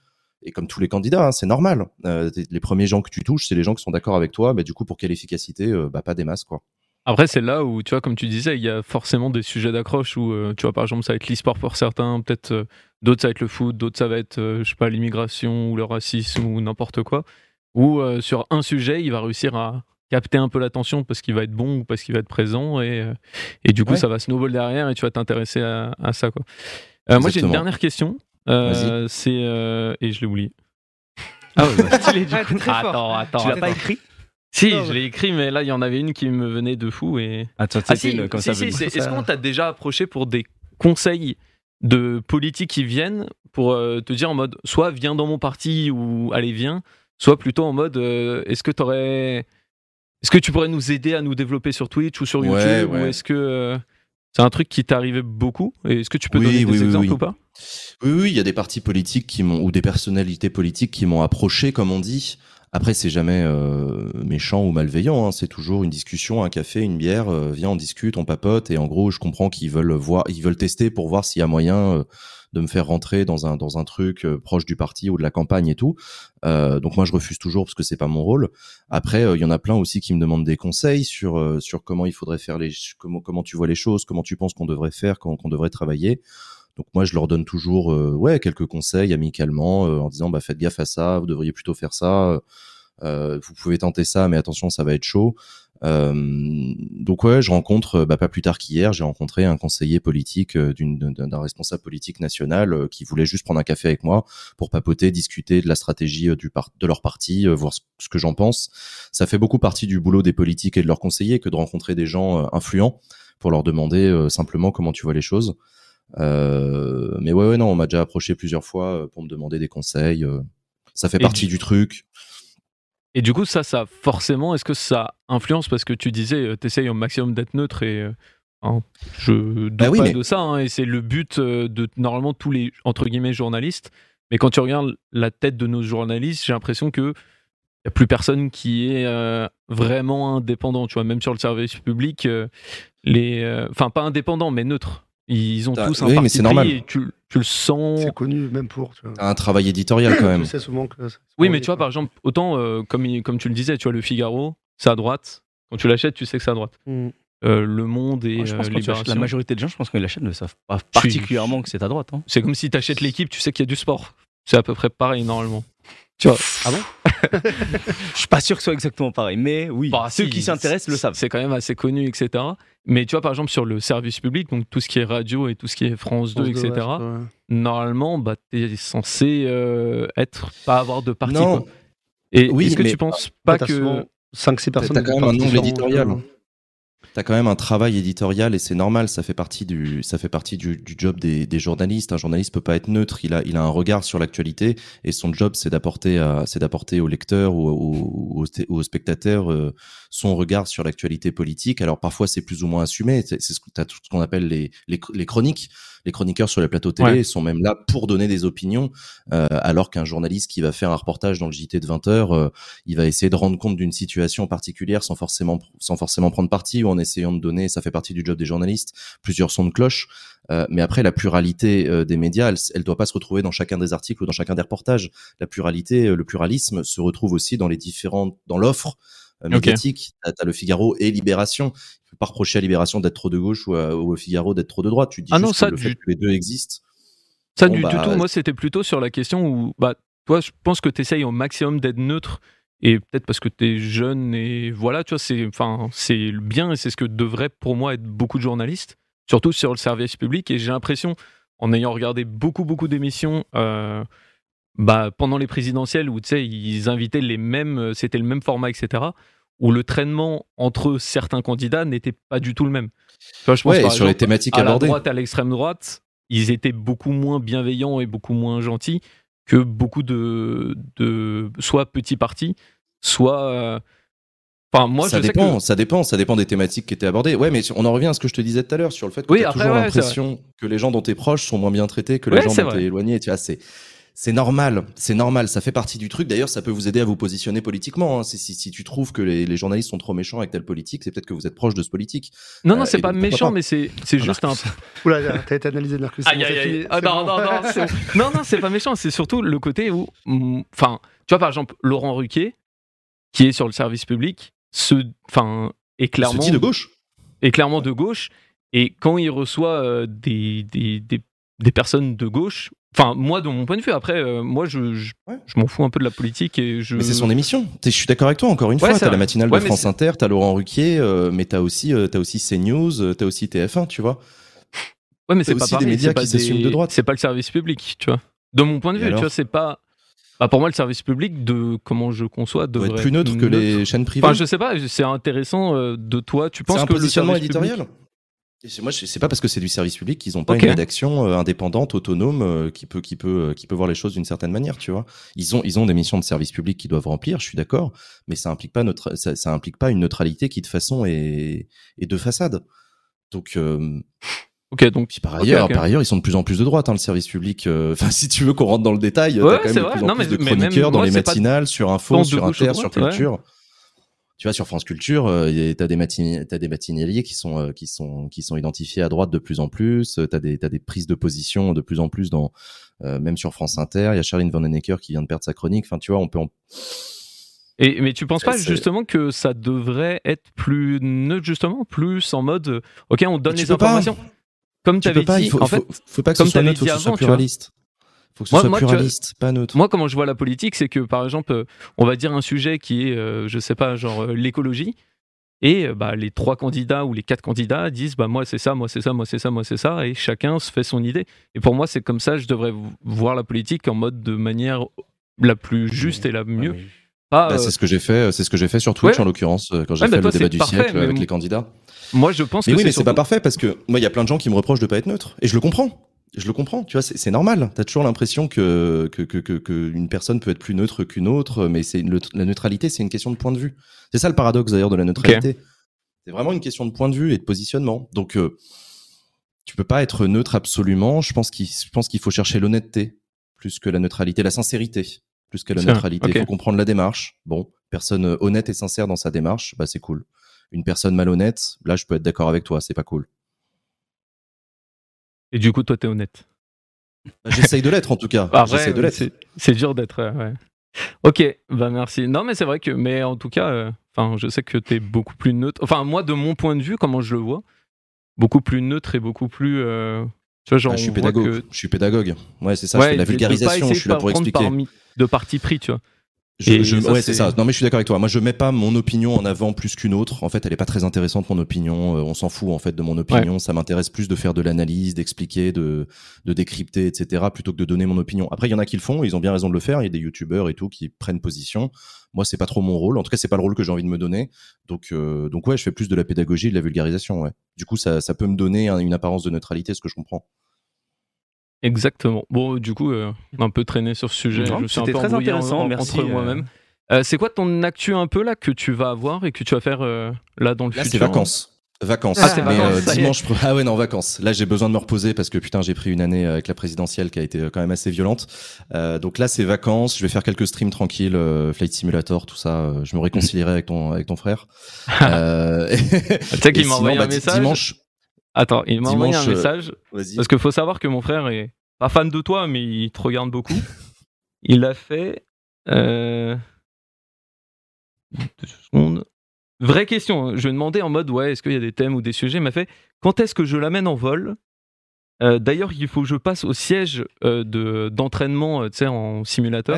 Et comme tous les candidats, hein, c'est normal. Euh, les premiers gens que tu touches, c'est les gens qui sont d'accord avec toi. Mais du coup pour quelle efficacité Euh, Bah pas des masses quoi. Après, c'est là où, tu vois, comme tu disais, il y a forcément des sujets d'accroche où, euh, tu vois, par exemple, ça va être l'e-sport pour certains, peut-être euh, d'autres, ça va être le foot, d'autres, ça va être, euh, je sais pas, l'immigration ou le racisme ou n'importe quoi. Ou euh, sur un sujet, il va réussir à capter un peu l'attention parce qu'il va être bon ou parce qu'il va être présent et, euh, et du coup, Ouais. ça va snowball derrière et tu vas t'intéresser à, à ça, quoi. Euh, moi, j'ai une dernière question. Euh, c'est. euh, et je l'ai oublié. Ah ouais, bah, stylé, du Ah, très fort. Attends, attends. Tu l'as pas écrit? Si, Non, je l'ai écrit, mais là, il y en avait une qui me venait de fou et. Attends, Ah c'est si, une- comme si, ça. si, est-ce qu'on t'a déjà approché pour des conseils de politique qui viennent pour euh, te dire en mode soit viens dans mon parti ou allez viens, soit plutôt en mode euh, est-ce que t'aurais est-ce que tu pourrais nous aider à nous développer sur Twitch ou sur YouTube Ouais, ou est-ce que euh, c'est un truc qui t'arrivait beaucoup et est-ce que tu peux Oui, donner oui, des oui, exemples ou pas? Oui, oui, il y a des partis politiques qui m'ont ou des personnalités politiques qui m'ont approché, comme on dit. Après, c'est jamais euh, méchant ou malveillant. hein. C'est toujours une discussion, un café, une bière. euh, viens, on discute, on papote. Et en gros, je comprends qu'ils veulent voir, ils veulent tester pour voir s'il y a moyen de me faire rentrer dans un truc euh, proche du parti ou de la campagne et tout. Euh, donc moi, je refuse toujours parce que c'est pas mon rôle. Après, euh, il y en a plein aussi qui me demandent des conseils sur comment il faudrait faire les comment comment tu vois les choses, comment tu penses qu'on devrait faire, qu'on qu'on devrait travailler. Donc moi, je leur donne toujours ouais quelques conseils amicalement en disant bah faites gaffe à ça, vous devriez plutôt faire ça. Vous pouvez tenter ça, mais attention, ça va être chaud. Euh, donc ouais, je rencontre bah, pas plus tard qu'hier, j'ai rencontré un conseiller politique euh, d'un responsable politique national euh, qui voulait juste prendre un café avec moi pour papoter, discuter de la stratégie euh, du par- de leur parti, euh, voir ce, ce que j'en pense. Ça fait beaucoup partie du boulot des politiques et de leurs conseillers que de rencontrer des gens euh, influents pour leur demander euh, simplement comment tu vois les choses. Euh, mais ouais, ouais, non, on m'a déjà approché plusieurs fois euh, pour me demander des conseils. euh. ça fait Et partie du- du truc. Et du coup, ça, ça forcément, est-ce que ça influence? Parce que tu disais, euh, t'essayes au maximum d'être neutre et euh, hein, je doute Bah oui, pas mais- de ça, hein, et c'est le but euh, de normalement tous les entre guillemets journalistes. Mais quand tu regardes la tête de nos journalistes, j'ai l'impression que y a plus personne qui est euh, vraiment indépendant. Tu vois, même sur le service public, euh, les, euh, enfin pas indépendant, mais neutre. Ils ont tous un oui, mais c'est pris normal. et tu, tu le sens. C'est connu même pour. Tu vois. Un travail éditorial quand même. Je sais souvent que. c'est- Oui, mais tu vois, par exemple, autant euh, comme, il- comme tu le disais, tu vois, le Figaro, c'est à droite. Quand tu l'achètes, tu sais que c'est à droite. Mm. Euh, le Monde et je pense euh, que quand tu achètes- Libération. la majorité des gens, je pense qu'ils l'achètent ne savent pas particulièrement que c'est à droite. hein. C'est comme si tu achètes l'équipe, tu sais qu'il y a du sport. C'est à peu près pareil normalement. Tu vois, Ah bon? Je suis pas sûr que ce soit exactement pareil, mais oui, Bah, ceux si, qui s'intéressent le savent. C'est quand même assez connu, etc. Mais tu vois, par exemple, sur le service public, donc tout ce qui est radio et tout ce qui est France 2, France deux, etc., ouais. normalement, bah, tu es censé euh, être, pas avoir de parti. Non. quoi. Et Oui, est-ce que tu penses pas que. souvent 5-6 personnes. t'as quand de même un nombre éditorial. Euh, T'as quand même un travail éditorial et c'est normal, ça fait partie du, ça fait partie du, du job des, des journalistes. Un journaliste peut pas être neutre, il a, il a un regard sur l'actualité et son job c'est d'apporter, c'est d'apporter au lecteur ou au, spectateur euh, son regard sur l'actualité politique. Alors parfois c'est plus ou moins assumé. C'est ce tout ce qu'on appelle les, les chroniques. Les chroniqueurs sur les plateaux télé Ouais. sont même là pour donner des opinions, euh, alors qu'un journaliste qui va faire un reportage dans le JT de 20 heures, euh, il va essayer de rendre compte d'une situation particulière sans forcément sans forcément prendre parti ou en essayant de donner ça fait partie du job des journalistes plusieurs sons de cloche Euh, mais après la pluralité euh, des médias elle, elle doit pas se retrouver dans chacun des articles ou dans chacun des reportages la pluralité euh, le pluralisme se retrouve aussi dans les différentes dans l'offre euh, médiatique. T'as t'as le Figaro et Libération. Tu peux pas reprocher à Libération d'être trop de gauche ou, à- ou au Figaro d'être trop de droite. Tu dis Ah juste que le du- fait que les deux existent. Ça Bon, du, du bah, tout, moi c'était plutôt sur la question où bah, toi, je pense que tu essayes au maximum d'être neutre et peut-être parce que tu es jeune et voilà, tu vois, c'est enfin c'est bien et c'est ce que devrait pour moi être beaucoup de journalistes, surtout sur le service public. Et j'ai l'impression, en ayant regardé beaucoup beaucoup d'émissions. euh, bah, pendant les présidentielles où tu sais ils invitaient les mêmes euh, c'était le même format etc où le traitement entre certains candidats n'était pas du tout le même vois, je pense Ouais, et sur les thématiques à la abordées. droite à l'extrême droite ils étaient beaucoup moins bienveillants et beaucoup moins gentils que beaucoup de, de soit petits partis soit euh, enfin moi ça je sais dépend, que ça dépend, ça dépend des thématiques qui étaient abordées. Ouais, mais on en revient à ce que je te disais tout à l'heure sur le fait que Oui, tu as après, toujours ouais, l'impression que les gens dont tu es proche sont moins bien traités que les Ouais, gens dont tu vrai. es éloigné. Tu vois, c'est c'est normal, c'est normal, ça fait partie du truc. D'ailleurs, ça peut vous aider à vous positionner politiquement. hein. Si, si, si tu trouves que les, les journalistes sont trop méchants avec telle politique, c'est peut-être que vous êtes proche de ce politique. non non Euh, c'est pas méchant pas mais c'est c'est juste un Oula, t'as été analysé c'est Aïe, bon, aïe, Ah, c'est non, bon. non, non, non, non, c'est pas méchant. C'est surtout le côté où, mm, enfin, tu vois, par exemple, Laurent Ruquier, qui est sur le service public, se, enfin, est clairement, dit de gauche. est clairement de gauche. Et quand il reçoit euh, des, des, des, des personnes de gauche, enfin, moi, de mon point de vue, après, euh, moi, je, je, Ouais. je m'en fous un peu de la politique et je. Mais c'est son émission. Je suis d'accord avec toi, encore une Ouais, fois. c'est T'as la matinale Ouais, de France Inter, t'as Laurent Ruquier, euh, mais t'as aussi, euh, t'as aussi CNews, euh, t'as aussi TF1, tu vois. Ouais, mais C'est pas aussi des médias pas qui s'assument de droite. C'est pas le service public, tu vois. De mon point de Et vue, tu vois, c'est pas. Bah, pour moi, le service public, de comment je conçois, devrait être plus neutre que les chaînes privées. Enfin, je sais pas, c'est intéressant de toi. Tu penses C'est un que le positionnement service public- éditorial Et c'est- Moi, c'est pas parce que c'est du service public qu'ils ont pas une rédaction euh, indépendante, autonome, euh, qui peut, qui peut, euh, qui peut voir les choses d'une certaine manière, tu vois. Ils ont, ils ont des missions de service public qu'ils doivent remplir, je suis d'accord, mais ça implique pas notre, ça, ça implique pas une neutralité qui de façon est, est de façade. Donc, euh, Ok, donc. puis par ailleurs, par ailleurs, ils sont de plus en plus de droite, hein, le service public. euh, Enfin, si tu veux qu'on rentre dans le détail, Ouais, t'as quand même de vrai. plus en Non, plus mais- de chroniqueurs dans moi, les pas matinales, sur Info, sur Inter, sur ouais. Tu vois, sur France Culture, euh, t'as des matini- t'as des matinaliers qui sont euh, qui sont qui sont identifiés à droite de plus en plus. euh, T'as des t'as des prises de position de plus en plus dans euh, même sur France Inter. Il y a Charline Vanhoenacker qui vient de perdre sa chronique. Enfin, tu vois, on peut. en- Et, mais tu penses pas justement que ça devrait être plus neutre, justement Plus en mode. euh, Ok, on donne les pas. informations. Comme tu avais pas. dit, Il faut, en faut, fait, faut pas que comme ce soit neutre, faut que ce soit pluraliste. Faut que ce Moi- soit moi, vois, pluraliste, pas neutre. moi, comment je vois la politique, c'est que par exemple, euh, on va dire un sujet qui est, euh, je sais pas, genre euh, l'écologie. Et euh, bah, les trois candidats ou les quatre candidats disent bah, moi c'est ça, moi c'est ça, moi c'est ça, moi c'est ça, et chacun se fait son idée. Et pour moi, c'est comme ça que je devrais voir la politique en mode de manière la plus juste et la mieux. Pas, Bah, euh, c'est ce que j'ai fait. C'est ce que j'ai fait sur Twitch ouais. en l'occurrence quand j'ai Ouais, fait le débat du parfait, siècle avec les candidats. moi, je pense Mais que oui, mais c'est pas surtout- parfait parce que moi, il y a plein de gens qui me reprochent de pas être neutre et je le comprends. Je le comprends, tu vois, c'est normal. T'as toujours l'impression que, que, que, que, que une personne peut être plus neutre qu'une autre, mais c'est la neutralité, c'est une question de point de vue. C'est ça le paradoxe d'ailleurs de la neutralité. C'est vraiment une question de point de vue et de positionnement. Donc, euh, tu peux pas être neutre absolument. Je pense qu'il, faut chercher l'honnêteté plus que la neutralité, la sincérité plus que la neutralité. Il faut comprendre la démarche. Bon, personne honnête et sincère dans sa démarche, bah c'est cool. Une personne malhonnête, là, je peux être d'accord avec toi, c'est pas cool. Et du coup, toi, t'es honnête. Bah, J'essaye de l'être en tout cas. J'essaye de l'être. c'est- dur d'être. euh, ouais. Ok, bah merci. Non, mais c'est vrai que, mais en tout cas, euh, je sais que t'es beaucoup plus neutre. Enfin, moi, de mon point de vue, comment je le vois, beaucoup plus neutre et beaucoup plus. euh, tu vois, genre, Ah, je suis pédagogue. que- Je suis pédagogue. Ouais, c'est ça. Ouais, je fais de la vulgarisation. Je suis là pour expliquer. parmi- de parti pris, tu vois. Je, je- ça, ouais, c'est ça. Non, mais je suis d'accord avec toi. Moi, je mets pas mon opinion en avant plus qu'une autre. En fait, elle est pas très intéressante, mon opinion. Euh, on s'en fout, en fait, de mon opinion. Ça m'intéresse plus de faire de l'analyse, d'expliquer, de, de décrypter, etc., plutôt que de donner mon opinion. Après, il y en a qui le font, ils ont bien raison de le faire. Il y a des youtubeurs et tout qui prennent position. Moi, c'est pas trop mon rôle. En tout cas, c'est pas le rôle que j'ai envie de me donner. Donc, euh, donc ouais, je fais plus de la pédagogie et de la vulgarisation, ouais. Du coup, ça, ça peut me donner un- une apparence de neutralité, ce que je comprends. Exactement. Bon, du coup, euh, un peu traîné sur ce sujet. Non, je suis un c'était peu très en- intéressant, en- merci, entre euh. moi-même. Euh, c'est quoi ton actu un peu là que tu vas avoir et que tu vas faire euh, là dans le Là, c'est futur? vacances. Vacances. Ah, c'est Mais, vacances, euh, dimanche. pro- Ah ouais, non, vacances. Là, j'ai besoin de me reposer parce que putain, j'ai pris une année avec la présidentielle qui a été euh, quand même assez violente. Euh, donc là, c'est vacances. Je vais faire quelques streams tranquilles, euh, Flight Simulator, tout ça. euh, je me réconcilierai avec ton avec ton frère. Euh, Tu sais qu'il m'a envoyé bah, un message? Dimanche. Attends, il m'a envoyé un euh, message parce qu'il faut savoir que mon frère est pas fan de toi, mais il te regarde beaucoup. il a fait. Euh... Deux secondes. Vraie question. hein. Je lui ai demandé en mode ouais, est-ce qu'il y a des thèmes ou des sujets? Il m'a fait quand est-ce que je l'amène en vol? Euh, D'ailleurs, il faut que je passe au siège euh, de d'entraînement, tu sais, en simulateur.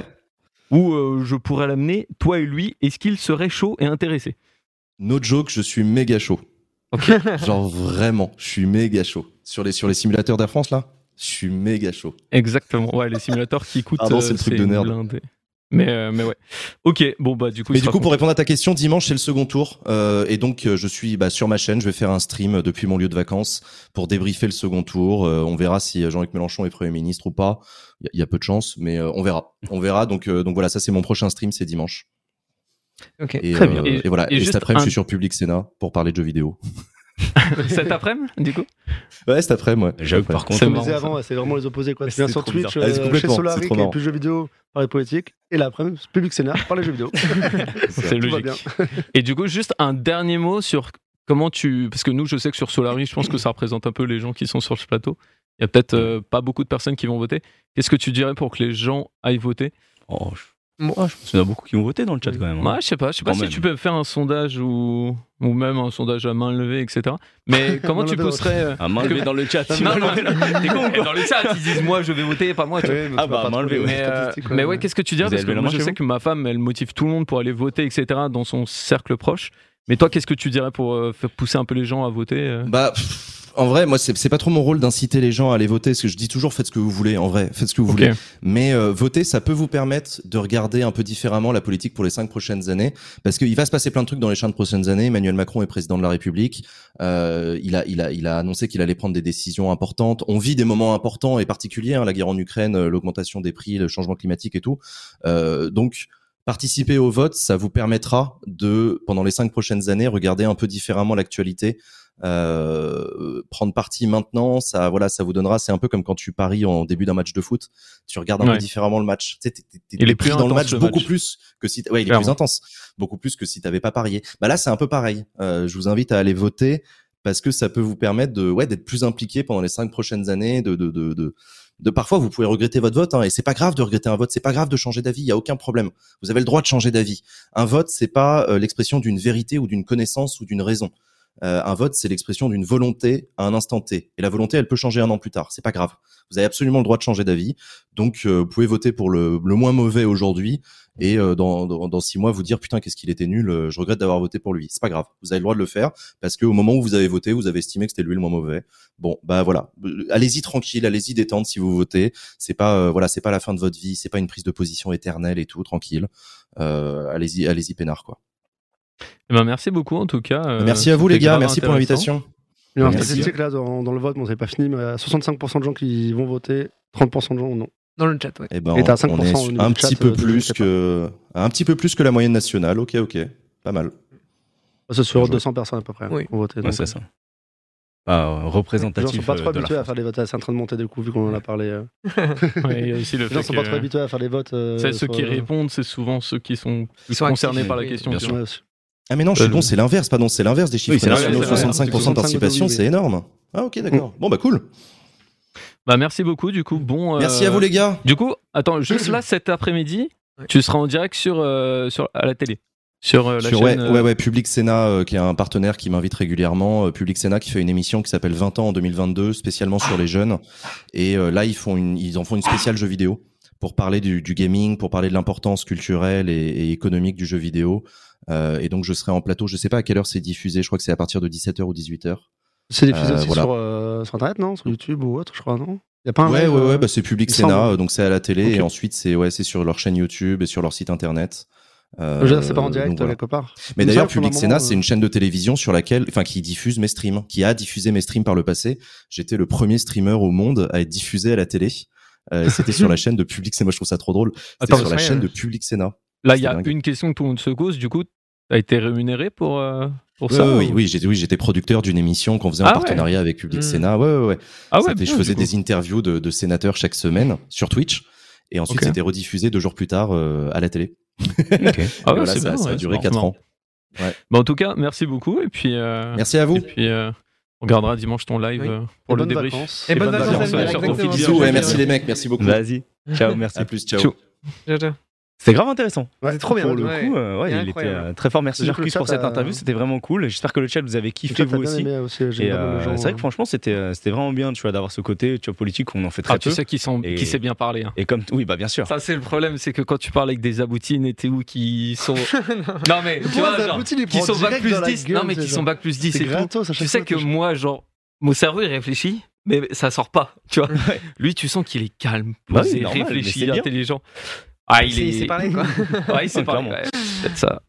Ouais. où je pourrais l'amener, toi et lui, est-ce qu'il serait chaud et intéressé? No joke, je suis méga chaud. Genre vraiment, je suis méga chaud. Sur les, sur les simulateurs d'Air France, là, je suis méga chaud. Exactement. Ouais, les simulateurs qui coûtent. Pardon, c'est le truc de nerd. Mais, euh, mais ouais. Ok, bon, bah, du coup. Mais du coup, pour répondre à ta question, dimanche c'est le second tour, euh, et donc euh, je suis bah, sur ma chaîne. Je vais faire un stream euh, depuis mon lieu de vacances pour débriefer le second tour. Euh, on verra si euh, Jean-Luc Mélenchon est premier ministre ou pas. Il y, a- il y a peu de chance, mais euh, on verra. On verra. Donc, euh, donc voilà, ça c'est mon prochain stream, c'est dimanche. Ok. Et, Très euh, bien. et, voilà. Et Et, juste cet après-midi, un- je suis sur Public Sénat pour parler de jeux vidéo. Cet après-midi, du coup? Ouais, cet après-moi. Ouais. J'avoue par contre, C'est avant, c'est vraiment les opposés. Quoi. C'est viens sur Twitch. Ah, euh, chez complètement, Solari, c'est trop qui est marrant. plus jeux vidéo, parler politique, et l'après-midi, public scénar, parler jeux vidéo. C'est logique. bien. Et du coup, juste un dernier mot sur comment tu. Parce que nous, je sais que sur Solari, je pense que ça représente un peu les gens qui sont sur ce plateau. Il y a peut-être euh, pas beaucoup de personnes qui vont voter. Qu'est-ce que tu dirais pour que les gens aillent voter? Oh, je... Moi, je pense qu'il y en a beaucoup qui ont voté dans le chat quand même. hein. Ouais, je sais pas. Je sais pas Quand si même. tu peux faire un sondage ou, ou même un sondage à main levée, etc. Mais comment tu pousserais. euh, À main levée dans le chat. Non, non, t'es con ou quoi Dans le chat, ils disent moi je vais voter, pas moi. tu Ah bah, pas main levée, Mais, euh, mais ouais, qu'est-ce que tu dirais Vous Parce que moi, je sais que ma femme, elle motive tout le monde pour aller voter, etc. dans son cercle proche. Mais toi, qu'est-ce que tu dirais pour euh, faire pousser un peu les gens à voter euh? Bah, pff, en vrai, moi, c'est pas trop mon rôle d'inciter les gens à aller voter, parce que je dis toujours faites ce que vous voulez, en vrai, faites ce que vous voulez. Mais euh, voter, ça peut vous permettre de regarder un peu différemment la politique pour les cinq prochaines années, parce qu'il va se passer plein de trucs dans les cinq prochaines années. Emmanuel Macron est président de la République. Euh, il a, il a, il a annoncé qu'il allait prendre des décisions importantes. On vit des moments importants et particuliers, hein, la guerre en Ukraine, euh, l'augmentation des prix, le changement climatique et tout. Euh, donc participer au vote, ça vous permettra de, pendant les cinq prochaines années, regarder un peu différemment l'actualité euh, prendre parti maintenant, ça, voilà, ça vous donnera. C'est un peu comme quand tu paries en début d'un match de foot. Tu regardes un Ouais. peu différemment le match. Tu sais, t'es- t'es- t'es Il est pris dans le intense, match le beaucoup plus que si, ouais, il est Clairement. plus intense, beaucoup plus que si t'avais pas parié. Bah là, c'est un peu pareil. Euh, je vous invite à aller voter parce que ça peut vous permettre de, ouais, d'être plus impliqué pendant les cinq prochaines années, de, de, de, de, de parfois vous pouvez regretter votre vote hein, et c'est pas grave de regretter un vote, c'est pas grave de changer d'avis, il y a aucun problème. Vous avez le droit de changer d'avis. Un vote, c'est pas euh, l'expression d'une vérité ou d'une connaissance ou d'une raison. Euh, un vote, c'est l'expression d'une volonté à un instant T. Et la volonté, elle peut changer un an plus tard. C'est pas grave. Vous avez absolument le droit de changer d'avis. Donc, euh, vous pouvez voter pour le, le moins mauvais aujourd'hui et euh, dans, dans, dans six mois vous dire putain qu'est-ce qu'il était nul. euh, Je regrette d'avoir voté pour lui. C'est pas grave. Vous avez le droit de le faire parce qu'au moment où vous avez voté, vous avez estimé que c'était lui le moins mauvais. Bon, bah voilà. Euh, Allez-y tranquille, allez-y détente si vous votez. C'est pas euh, voilà, c'est pas la fin de votre vie. C'est pas une prise de position éternelle et tout. Tranquille. Allez-y, allez-y peinard quoi. Eh ben, merci beaucoup en tout cas. euh, Merci à vous les gars. Merci pour l'invitation. Il y a une Merci. statistique là dans, dans le vote, bon, c'est pas fini, mais il y a 65% de gens qui vont voter, 30% de gens non. Dans le chat, ouais. Eh ben, Et t'as on 5% est au sur- niveau un du petit chat, peu euh, plus que un petit peu plus que la moyenne nationale. Ok, ok, pas mal. C'est sur Bien 200 personnes à peu près Oui. qui ont voté. Ouais, c'est euh, ça. Pas euh, Les gens représentatif. sont pas trop habitués à faire les votes, c'est en train de monter du coup, vu qu'on en a parlé. Ouais, il y a aussi le Les gens fait sont pas trop habitués à faire les votes. euh, C'est ceux qui euh, répondent, c'est souvent ceux qui sont concernés actifs, par la oui, question. bien sûr. Ah mais non, je Euh, suis con, c'est l'inverse, pardon, c'est l'inverse des chiffres nationaux. vrai, 65% de participation, oui, oui. c'est énorme. Ah ok, d'accord. Bon bah cool. Bah merci beaucoup du coup. Bon. euh, Merci à vous les gars. Du coup, attends, juste là cet après-midi, tu seras en direct sur, euh, sur à la télé, sur euh, la Sur, chaîne. ouais, euh, ouais, ouais, Public Sénat, euh, qui est un partenaire qui m'invite régulièrement. euh, Public Sénat qui fait une émission qui s'appelle 20 ans en 2022, spécialement sur les jeunes. Et euh, là, ils font une, ils en font une spéciale jeu vidéo pour parler du, du gaming, pour parler de l'importance culturelle et, et économique du jeu vidéo. Euh, et donc, je serai en plateau. Je sais pas à quelle heure c'est diffusé. Je crois que c'est à partir de 17h ou 18h. C'est diffusé Euh, aussi voilà. sur, euh, sur internet, non? Sur YouTube ou autre, je crois, non? Il y a pas un Ouais, ouais, ouais, bah c'est Public Sénat, donc c'est à la télé, et ensuite c'est ouais, sur leur chaîne YouTube et sur leur site internet. Euh, c'est pas en direct voilà. quelque part. Mais d'ailleurs, Public Sénat, euh, c'est une chaîne de télévision sur laquelle, enfin, qui diffuse mes streams, qui a diffusé mes streams par le passé. J'étais le premier streamer au monde à être diffusé à la télé. Euh, C'était sur la chaîne de Public Sénat. Moi, je trouve ça trop drôle. C'était sur la chaîne de Public Sénat. Là, il y a dingue. une question que tout le monde se cause. Du coup, as été rémunéré pour, euh, pour ça oui, ou- oui, j'étais, oui, j'étais producteur d'une émission qu'on faisait en Ah ouais. partenariat avec Public Mm. Sénat. Ouais, ouais, ouais. Ah ouais, je bien, faisais des interviews de, de sénateurs chaque semaine sur Twitch. Et ensuite, c'était rediffusé deux jours plus tard euh, à la télé. Ah ouais, voilà, ça, bien, ça a duré c'est 4 marrant. ans. Ouais. Bah, en tout cas, merci beaucoup. Et puis, Merci à vous. et puis on regardera dimanche ton live Oui. euh, Et pour le bonnes débrief. vacances. Et bonnes vacances. Bisous, ouais, merci les mecs, merci beaucoup. Vas-y. Ciao, merci. À plus, ciao. Ciao. Ciao, ciao. C'était grave intéressant. Ouais, C'est trop bien, Pour le ouais. coup, euh, ouais, Il était euh, très fort. Merci Marcus pour cette a- interview. C'était vraiment cool. J'espère que le chat vous avez kiffé vous aussi. euh, c'est vrai que franchement, c'était c'était vraiment bien, tu vois, d'avoir ce côté, tu vois, politique qu'on en fait très Ah, tu peu. sais qui, sont, Et- qui sait bien parler. hein. Et comme oui, bah bien sûr. Ça, c'est le problème, c'est que quand tu parles avec des aboutines et t'es où qui sont. non, mais tu vois, genre, qui sont bac plus dans la 10. gueule, non, mais c'est qui sont bac plus 10 C'est et tout. gratos à chaque Tu sais que moi, genre, mon cerveau, il réfléchit, mais ça sort pas, tu vois. Ouais. Lui, tu sens qu'il est calme, Bah oui, posé, réfléchi, c'est bien. intelligent. Ah, il C'est est. c'est pareil quoi. Ouais, il sait Ouais, parler. clairement. ouais, c'est peut-être ça.